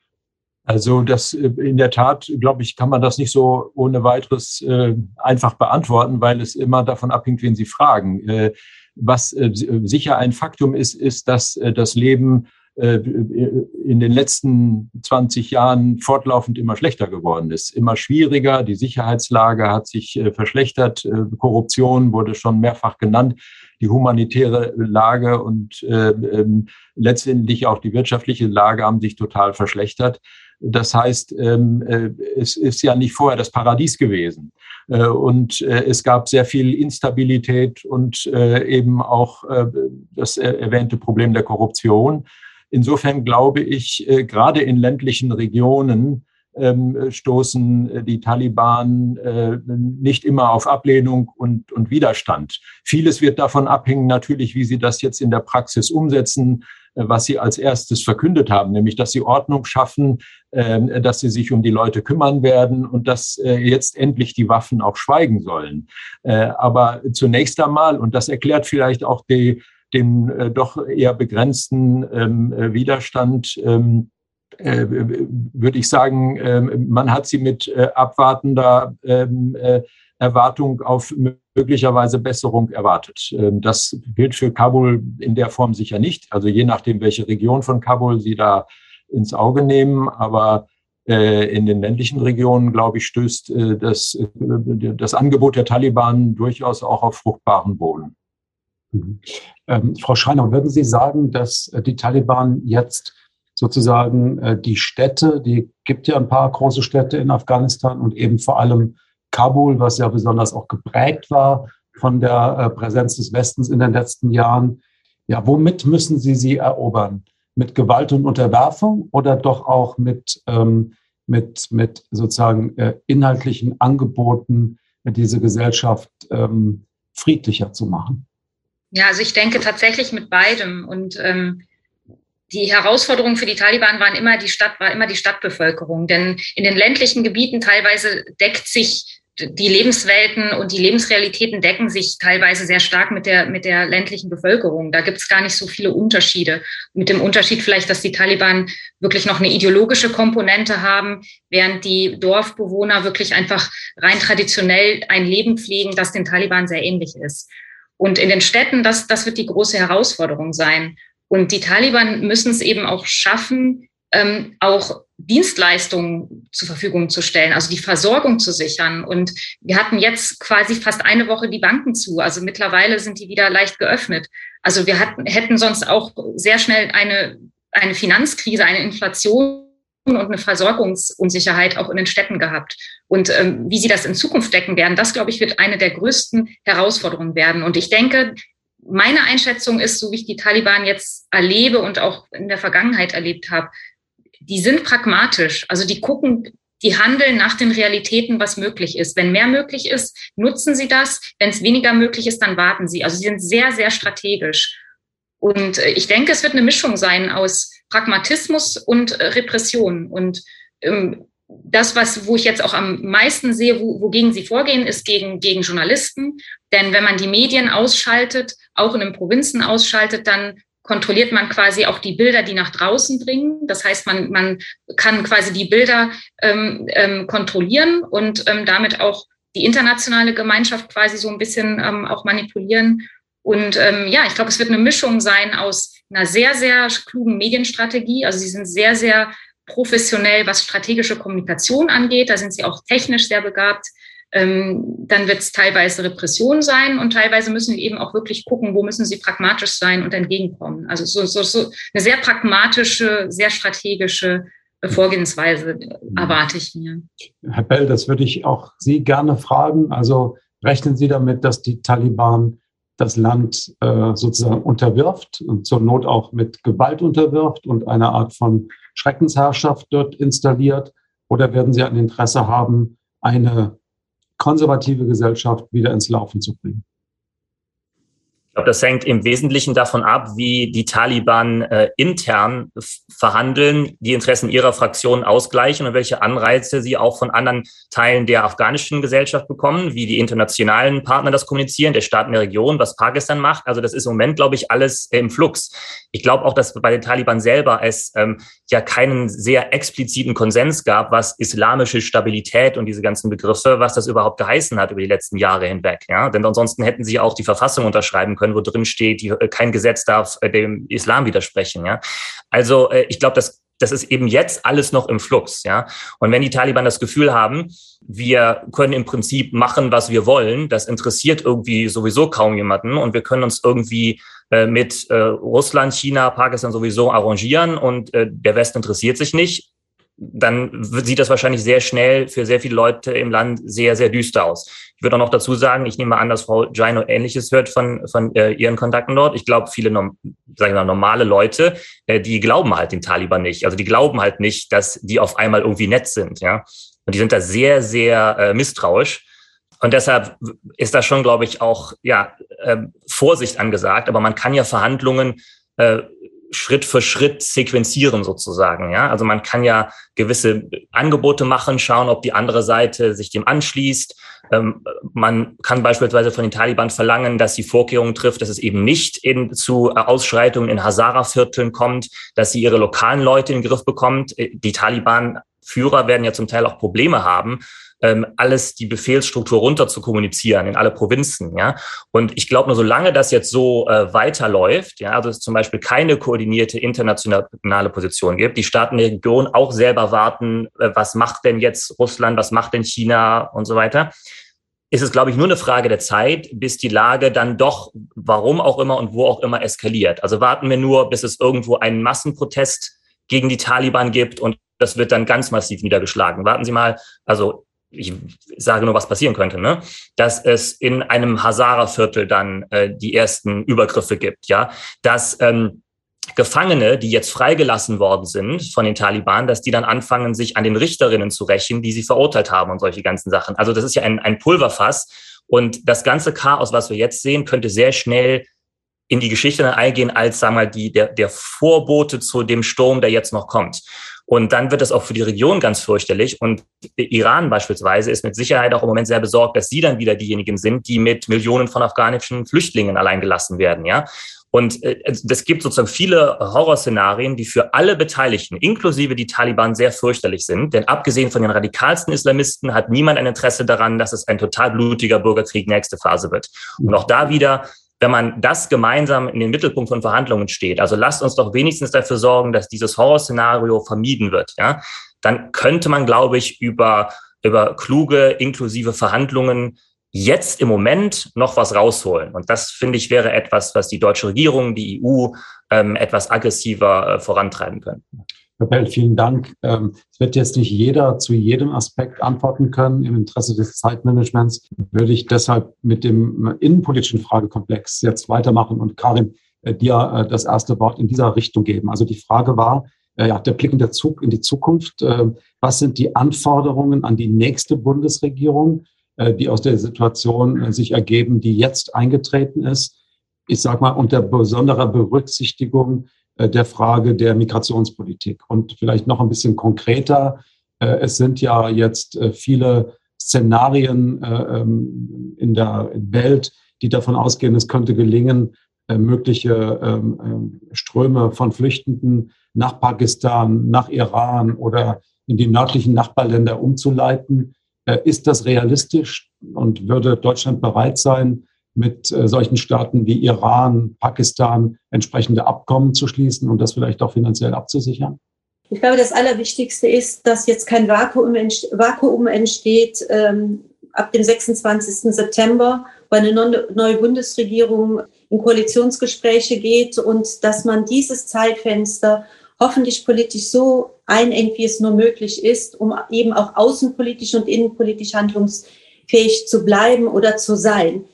Also das äh, in der Tat, glaube ich, kann man das nicht so ohne weiteres äh, einfach beantworten, weil es immer davon abhängt, wen Sie fragen. Äh, was äh, sicher ein Faktum ist, ist, dass äh, das Leben äh, in den letzten 20 Jahren fortlaufend immer schlechter geworden ist, immer schwieriger. Die Sicherheitslage hat sich verschlechtert. Korruption wurde schon mehrfach genannt. Die humanitäre Lage und ähm, letztendlich auch die wirtschaftliche Lage haben sich total verschlechtert. Das heißt, ähm, äh, es ist ja nicht vorher das Paradies gewesen. Äh, und äh, es gab sehr viel Instabilität und eben auch das erwähnte Problem der Korruption. Insofern glaube ich, gerade in ländlichen Regionen ähm, stoßen die Taliban nicht immer auf Ablehnung und, und Widerstand. Vieles wird davon abhängen, natürlich, wie sie das jetzt in der Praxis umsetzen was sie als erstes verkündet haben, nämlich dass sie Ordnung schaffen, ähm, dass sie sich um die Leute kümmern werden und dass äh, jetzt endlich die Waffen auch schweigen sollen. Äh, aber zunächst einmal, und das erklärt vielleicht auch die, den äh, doch eher begrenzten ähm, Widerstand, ähm, würde ich sagen, man hat sie mit abwartender Erwartung auf möglicherweise Besserung erwartet. Ähm, das gilt für Kabul in der Form sicher nicht. Also je nachdem, welche Region von Kabul Sie da ins Auge nehmen. Aber äh, in den ländlichen Regionen, glaube ich, stößt äh, das, äh, das Angebot der Taliban durchaus auch auf fruchtbaren Boden. Mhm. Ähm, Frau Schreiner, würden Sie sagen, dass die Taliban jetzt sozusagen die Städte, die gibt ja ein paar große Städte in Afghanistan und eben vor allem Kabul, was ja besonders auch geprägt war von der äh, Präsenz des Westens in den letzten Jahren. Ja, womit müssen Sie sie erobern? Mit Gewalt und Unterwerfung oder doch auch mit, ähm, mit, mit sozusagen äh, inhaltlichen Angeboten, diese Gesellschaft ähm, friedlicher zu machen? Ja, also ich denke tatsächlich mit beidem. Und ähm, die Herausforderung für die Taliban waren immer die Stadt, war immer die Stadtbevölkerung. Denn in den ländlichen Gebieten teilweise deckt sich die Lebenswelten und die Lebensrealitäten decken sich teilweise sehr stark mit der, mit der ländlichen Bevölkerung. Da gibt es gar nicht so viele Unterschiede. Mit dem Unterschied vielleicht, dass die Taliban wirklich noch eine ideologische Komponente haben, während die Dorfbewohner wirklich einfach rein traditionell ein Leben pflegen, das den Taliban sehr ähnlich ist. Und in den Städten, das, das wird die große Herausforderung sein. Und die Taliban müssen es eben auch schaffen, ähm, auch Dienstleistungen zur Verfügung zu stellen, also die Versorgung zu sichern. Und wir hatten jetzt quasi fast eine Woche die Banken zu. Also mittlerweile sind die wieder leicht geöffnet. Also wir hatten, hätten sonst auch sehr schnell eine, eine Finanzkrise, eine Inflation und eine Versorgungsunsicherheit auch in den Städten gehabt. Und ähm, wie sie das in Zukunft decken werden, das, glaube ich, wird eine der größten Herausforderungen werden. Und ich denke, meine Einschätzung ist, so wie ich die Taliban jetzt erlebe und auch in der Vergangenheit erlebt habe, die sind pragmatisch. Also die gucken, die handeln nach den Realitäten, was möglich ist. Wenn mehr möglich ist, nutzen sie das. Wenn es weniger möglich ist, dann warten sie. Also sie sind sehr, sehr strategisch. Und äh, ich denke, es wird eine Mischung sein aus Pragmatismus und äh, Repression. Und ähm, das, was, wo ich jetzt auch am meisten sehe, wo, wogegen sie vorgehen, ist gegen, gegen Journalisten. Denn wenn man die Medien ausschaltet, auch in den Provinzen ausschaltet, dann kontrolliert man quasi auch die Bilder, die nach draußen dringen. Das heißt, man, man kann quasi die Bilder ähm, ähm, kontrollieren und ähm, damit auch die internationale Gemeinschaft quasi so ein bisschen ähm, auch manipulieren. Und ähm, ja, ich glaube, es wird eine Mischung sein aus einer sehr, sehr klugen Medienstrategie. Also sie sind sehr, sehr professionell, was strategische Kommunikation angeht. Da sind sie auch technisch sehr begabt. Ähm, dann wird es teilweise Repression sein und teilweise müssen wir eben auch wirklich gucken, wo müssen sie pragmatisch sein und entgegenkommen. Also so, so, so eine sehr pragmatische, sehr strategische Vorgehensweise erwarte ich mir. Herr Bell, das würde ich auch Sie gerne fragen. Also rechnen Sie damit, dass die Taliban das Land äh, sozusagen unterwirft und zur Not auch mit Gewalt unterwirft und eine Art von Schreckensherrschaft dort installiert? Oder werden Sie ein Interesse haben, eine konservative Gesellschaft wieder ins Laufen zu bringen? Ich glaube, das hängt im Wesentlichen davon ab, wie die Taliban äh, intern verhandeln, die Interessen ihrer Fraktion ausgleichen und welche Anreize sie auch von anderen Teilen der afghanischen Gesellschaft bekommen, wie die internationalen Partner das kommunizieren, der Staaten der Region, was Pakistan macht. Also das ist im Moment, glaube ich, alles im Flux. Ich glaube auch, dass bei den Taliban selber es ähm, ja keinen sehr expliziten Konsens gab, was islamische Stabilität und diese ganzen Begriffe, was das überhaupt geheißen hat über die letzten Jahre hinweg. Ja? Denn ansonsten hätten sie auch die Verfassung unterschreiben können, wo drin steht, die, äh, kein Gesetz darf äh, dem Islam widersprechen. Ja? Also äh, ich glaube, das, das ist eben jetzt alles noch im Flux. Ja? Und wenn die Taliban das Gefühl haben, wir können im Prinzip machen, was wir wollen, das interessiert irgendwie sowieso kaum jemanden und wir können uns irgendwie mit äh, Russland, China, Pakistan sowieso arrangieren und äh, der Westen interessiert sich nicht, dann sieht das wahrscheinlich sehr schnell für sehr viele Leute im Land sehr, sehr düster aus. Ich würde auch noch dazu sagen, ich nehme an, dass Frau Gino Ähnliches hört von, von äh, ihren Kontakten dort. Ich glaube, viele sagen wir mal, normale Leute, äh, die glauben halt den Taliban nicht. Also die glauben halt nicht, dass die auf einmal irgendwie nett sind. Ja? Und die sind da sehr, sehr äh, misstrauisch. Und deshalb ist da schon, glaube ich, auch ja, äh, Vorsicht angesagt. Aber man kann ja Verhandlungen äh, Schritt für Schritt sequenzieren sozusagen. Ja, also man kann ja gewisse Angebote machen, schauen, ob die andere Seite sich dem anschließt. Ähm, man kann beispielsweise von den Taliban verlangen, dass sie Vorkehrungen trifft, dass es eben nicht in, zu Ausschreitungen in Hazara-Vierteln kommt, dass sie ihre lokalen Leute in den Griff bekommt. Äh, die Taliban-Führer werden ja zum Teil auch Probleme haben, ähm, alles die Befehlsstruktur runter zu kommunizieren in alle Provinzen. Ja, und ich glaube nur, solange das jetzt so äh, weiterläuft, ja, also es zum Beispiel keine koordinierte internationale Position gibt, die Staaten der Region auch selber warten, äh, was macht denn jetzt Russland, was macht denn China und so weiter ist es, glaube ich, nur eine Frage der Zeit, bis die Lage dann doch, warum auch immer und wo auch immer, eskaliert. Also warten wir nur, bis es irgendwo einen Massenprotest gegen die Taliban gibt und das wird dann ganz massiv niedergeschlagen. Warten Sie mal, also ich sage nur, was passieren könnte, ne? dass es in einem Hazara-Viertel dann äh, die ersten Übergriffe gibt, ja, dass ähm, Gefangene, die jetzt freigelassen worden sind von den Taliban, dass die dann anfangen, sich an den Richterinnen zu rächen, die sie verurteilt haben und solche ganzen Sachen. Also das ist ja ein, ein Pulverfass. Und das ganze Chaos, was wir jetzt sehen, könnte sehr schnell in die Geschichte eingehen als, sagen wir mal, die, der, der Vorbote zu dem Sturm, der jetzt noch kommt. Und dann wird das auch für die Region ganz fürchterlich. Und Iran beispielsweise ist mit Sicherheit auch im Moment sehr besorgt, dass sie dann wieder diejenigen sind, die mit Millionen von afghanischen Flüchtlingen allein gelassen werden, ja. Und äh, es gibt sozusagen viele Horrorszenarien, die für alle Beteiligten, inklusive die Taliban, sehr fürchterlich sind. Denn abgesehen von den radikalsten Islamisten hat niemand ein Interesse daran, dass es ein total blutiger Bürgerkrieg nächste Phase wird. Und auch da wieder, wenn man das gemeinsam in den Mittelpunkt von Verhandlungen steht, also lasst uns doch wenigstens dafür sorgen, dass dieses Horrorszenario vermieden wird, ja, dann könnte man, glaube ich, über, über kluge, inklusive Verhandlungen jetzt im Moment noch was rausholen. Und das, finde ich, wäre etwas, was die deutsche Regierung, die EU ähm, etwas aggressiver äh, vorantreiben können. Herr vielen Dank. Ähm, es wird jetzt nicht jeder zu jedem Aspekt antworten können. Im Interesse des Zeitmanagements würde ich deshalb mit dem innenpolitischen Fragekomplex jetzt weitermachen und Karin äh, dir äh, das erste Wort in dieser Richtung geben. Also die Frage war, äh, ja, der Blick in, der Zug, in die Zukunft. Äh, was sind die Anforderungen an die nächste Bundesregierung? Die aus der Situation sich ergeben, die jetzt eingetreten ist. Ich sage mal unter besonderer Berücksichtigung der Frage der Migrationspolitik. Und vielleicht noch ein bisschen konkreter, es sind ja jetzt viele Szenarien ähm, in der Welt, die davon ausgehen, es könnte gelingen, mögliche ähm, Ströme von Flüchtenden nach Pakistan, nach Iran oder in die nördlichen Nachbarländer umzuleiten. Äh, ist das realistisch und würde Deutschland bereit sein, mit äh, solchen Staaten wie Iran, Pakistan entsprechende Abkommen zu schließen und das vielleicht auch finanziell abzusichern? Ich glaube, das Allerwichtigste ist, dass jetzt kein Vakuum entsteht ähm, ab dem 26. September, wo eine neue Bundesregierung in Koalitionsgespräche geht und dass man dieses Zeitfenster hoffentlich politisch so einengt, wie es nur möglich ist, um eben auch außenpolitisch und innenpolitisch handlungsfähig zu bleiben oder zu sein.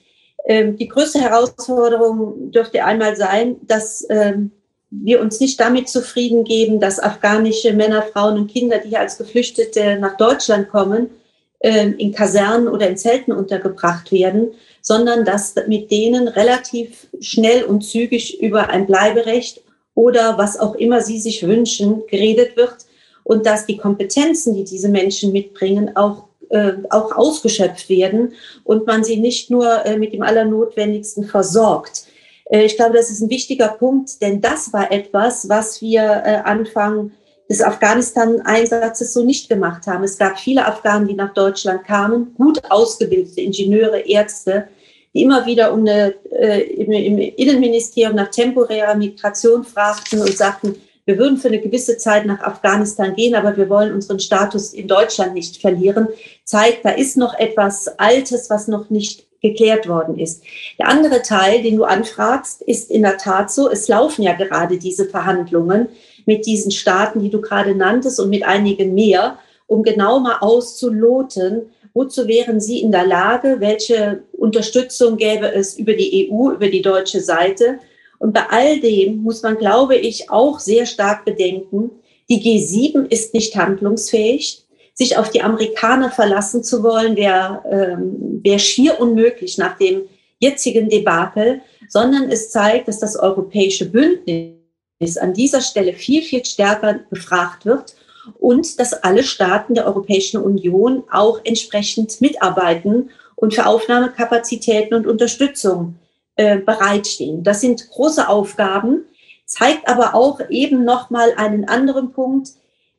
Ähm, die größte Herausforderung dürfte einmal sein, dass ähm, wir uns nicht damit zufrieden geben, dass afghanische Männer, Frauen und Kinder, die hier als Geflüchtete nach Deutschland kommen, ähm, in Kasernen oder in Zelten untergebracht werden, sondern dass mit denen relativ schnell und zügig über ein Bleiberecht oder was auch immer sie sich wünschen, geredet wird und dass die Kompetenzen, die diese Menschen mitbringen, auch, äh, auch ausgeschöpft werden und man sie nicht nur äh, mit dem Allernotwendigsten versorgt. Äh, ich glaube, das ist ein wichtiger Punkt, denn das war etwas, was wir äh, Anfang des Afghanistan-Einsatzes so nicht gemacht haben. Es gab viele Afghanen, die nach Deutschland kamen, gut ausgebildete Ingenieure, Ärzte, die immer wieder um eine, äh, im, im Innenministerium nach temporärer Migration fragten und sagten, wir würden für eine gewisse Zeit nach Afghanistan gehen, aber wir wollen unseren Status in Deutschland nicht verlieren, zeigt, da ist noch etwas Altes, was noch nicht geklärt worden ist. Der andere Teil, den du anfragst, ist in der Tat so, es laufen ja gerade diese Verhandlungen mit diesen Staaten, die du gerade nanntest und mit einigen mehr, um genau mal auszuloten, Wozu wären Sie in der Lage? Welche Unterstützung gäbe es über die EU, über die deutsche Seite? Und bei all dem muss man, glaube ich, auch sehr stark bedenken, die G7 ist nicht handlungsfähig. Sich auf die Amerikaner verlassen zu wollen, wäre ähm, wär schier unmöglich nach dem jetzigen Debakel, sondern es zeigt, dass das europäische Bündnis an dieser Stelle viel, viel stärker gefragt wird und dass alle Staaten der Europäischen Union auch entsprechend mitarbeiten und für Aufnahmekapazitäten und Unterstützung äh, bereitstehen. Das sind große Aufgaben, zeigt aber auch eben noch mal einen anderen Punkt.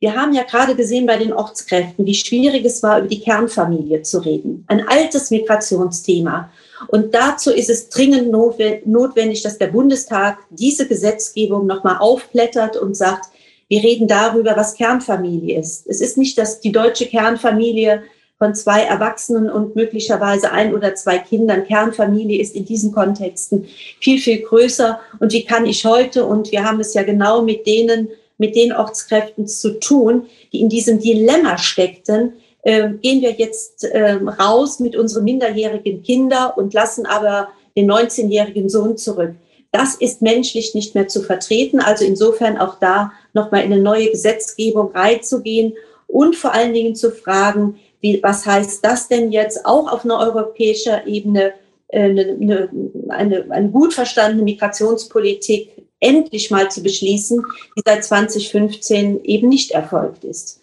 Wir haben ja gerade gesehen bei den Ortskräften, wie schwierig es war, über die Kernfamilie zu reden. Ein altes Migrationsthema. Und dazu ist es dringend notwendig, dass der Bundestag diese Gesetzgebung noch mal aufblättert und sagt, wir reden darüber, was Kernfamilie ist. Es ist nicht, dass die deutsche Kernfamilie von zwei Erwachsenen und möglicherweise ein oder zwei Kindern. Kernfamilie ist in diesen Kontexten viel, viel größer. Und wie kann ich heute, und wir haben es ja genau mit denen, mit den Ortskräften zu tun, die in diesem Dilemma steckten, äh, gehen wir jetzt äh, raus mit unseren minderjährigen Kindern und lassen aber den 19-jährigen Sohn zurück. Das ist menschlich nicht mehr zu vertreten. Also insofern auch da nochmal in eine neue Gesetzgebung reinzugehen und vor allen Dingen zu fragen, wie, was heißt das denn jetzt auch auf einer europäischen Ebene, äh, eine, eine, eine gut verstandene Migrationspolitik endlich mal zu beschließen, die seit 2015 eben nicht erfolgt ist.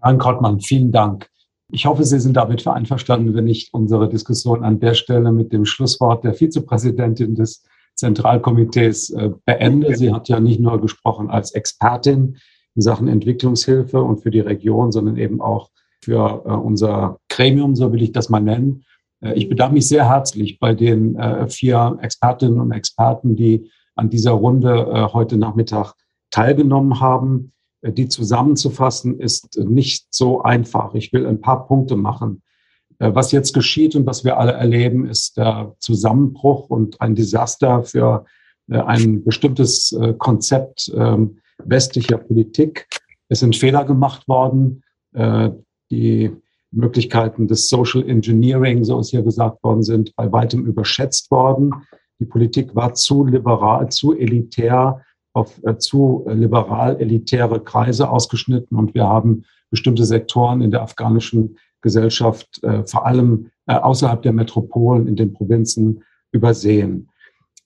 Herrn Krottmann, vielen Dank. Ich hoffe, Sie sind damit vereinverstanden, wenn ich unsere Diskussion an der Stelle mit dem Schlusswort der Vizepräsidentin des Zentralkomitees äh, beende. Sie hat ja nicht nur gesprochen als Expertin in Sachen Entwicklungshilfe und für die Region, sondern eben auch für äh, unser Gremium, so will ich das mal nennen. Äh, ich bedanke mich sehr herzlich bei den äh, vier Expertinnen und Experten, die an dieser Runde heute Nachmittag teilgenommen haben. Die zusammenzufassen ist nicht so einfach. Ich will ein paar Punkte machen. Was jetzt geschieht und was wir alle erleben, ist der Zusammenbruch und ein Desaster für ein bestimmtes Konzept ähm, westlicher Politik. Es sind Fehler gemacht worden. Die Möglichkeiten des Social Engineering, so es hier gesagt worden sind, bei weitem überschätzt worden. Die Politik war zu liberal, zu elitär, auf zu liberal elitäre Kreise ausgeschnitten und wir haben bestimmte Sektoren in der afghanischen Gesellschaft, äh, vor allem äh, außerhalb der Metropolen, in den Provinzen übersehen.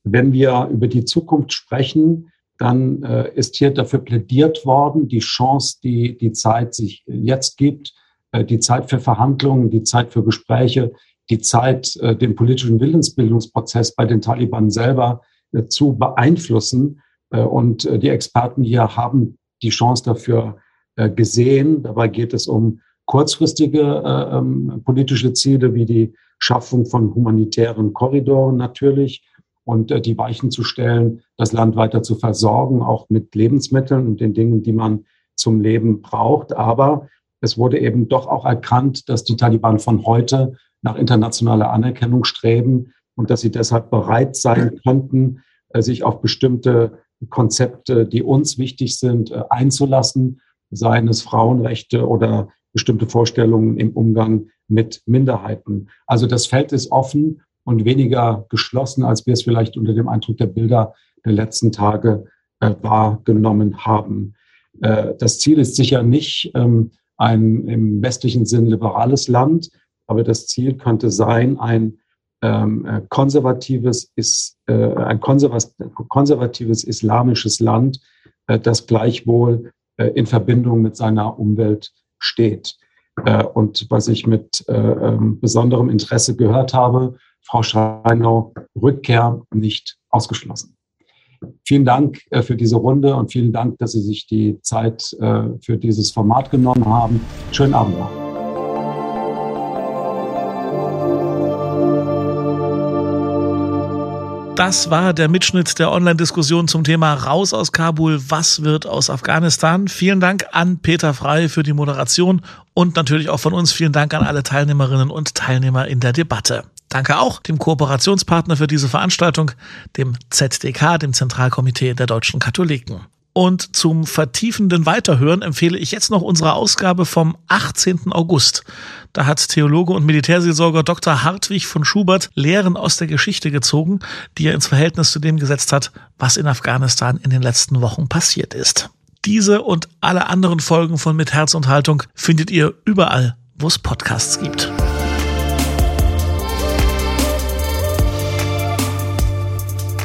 Wenn wir über die Zukunft sprechen, dann äh, ist hier dafür plädiert worden, die Chance, die die Zeit sich jetzt gibt, äh, die Zeit für Verhandlungen, die Zeit für Gespräche, die Zeit, äh, den politischen Willensbildungsprozess bei den Taliban selber äh, zu beeinflussen. Und die Experten hier haben die Chance dafür gesehen. Dabei geht es um kurzfristige äh, ähm, politische Ziele wie die Schaffung von humanitären Korridoren natürlich und äh, die Weichen zu stellen, das Land weiter zu versorgen, auch mit Lebensmitteln und den Dingen, die man zum Leben braucht. Aber es wurde eben doch auch erkannt, dass die Taliban von heute nach internationaler Anerkennung streben und dass sie deshalb bereit sein könnten, äh, sich auf bestimmte Konzepte, die uns wichtig sind, äh, einzulassen, seien es Frauenrechte oder bestimmte Vorstellungen im Umgang mit Minderheiten. Also das Feld ist offen und weniger geschlossen, als wir es vielleicht unter dem Eindruck der Bilder der letzten Tage äh, wahrgenommen haben. Das Ziel ist sicher nicht ähm, ein im westlichen Sinn liberales Land, aber das Ziel könnte sein, ein ähm, äh, konservatives, ist, äh, ein konservatives islamisches Land, äh, das gleichwohl äh, in Verbindung mit seiner Umwelt steht. Äh, und was ich mit äh, ähm, besonderem Interesse gehört habe, Frau Schreinau, Rückkehr nicht ausgeschlossen. Vielen Dank äh, für diese Runde und vielen Dank, dass Sie sich die Zeit für dieses Format genommen haben. Schönen Abend noch. Das war der Mitschnitt der Online-Diskussion zum Thema Raus aus Kabul, was wird aus Afghanistan? Vielen Dank an Peter Frei für die Moderation und natürlich auch von uns vielen Dank an alle Teilnehmerinnen und Teilnehmer in der Debatte. Danke auch dem Kooperationspartner für diese Veranstaltung, dem ZDK, dem Zentralkomitee der deutschen Katholiken. Und zum vertiefenden Weiterhören empfehle ich jetzt noch unsere Ausgabe vom 18. August. Da hat Theologe und Militärseelsorger Dr. Hartwig von Schubert Lehren aus der Geschichte gezogen, die er ins Verhältnis zu dem gesetzt hat, was in Afghanistan in den letzten Wochen passiert ist. Diese und alle anderen Folgen von Mit Herz und Haltung findet ihr überall, wo es Podcasts gibt.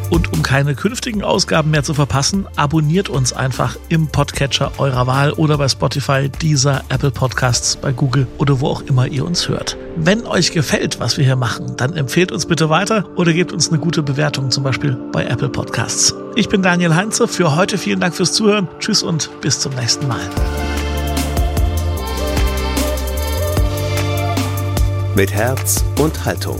Und um keine künftigen Ausgaben mehr zu verpassen, abonniert uns einfach im Podcatcher eurer Wahl oder bei Spotify, dieser Apple Podcasts, bei Google oder wo auch immer ihr uns hört. Wenn euch gefällt, was wir hier machen, dann empfehlt uns bitte weiter oder gebt uns eine gute Bewertung, zum Beispiel bei Apple Podcasts. Ich bin Daniel Heinze. Für heute vielen Dank fürs Zuhören. Tschüss und bis zum nächsten Mal. Mit Herz und Haltung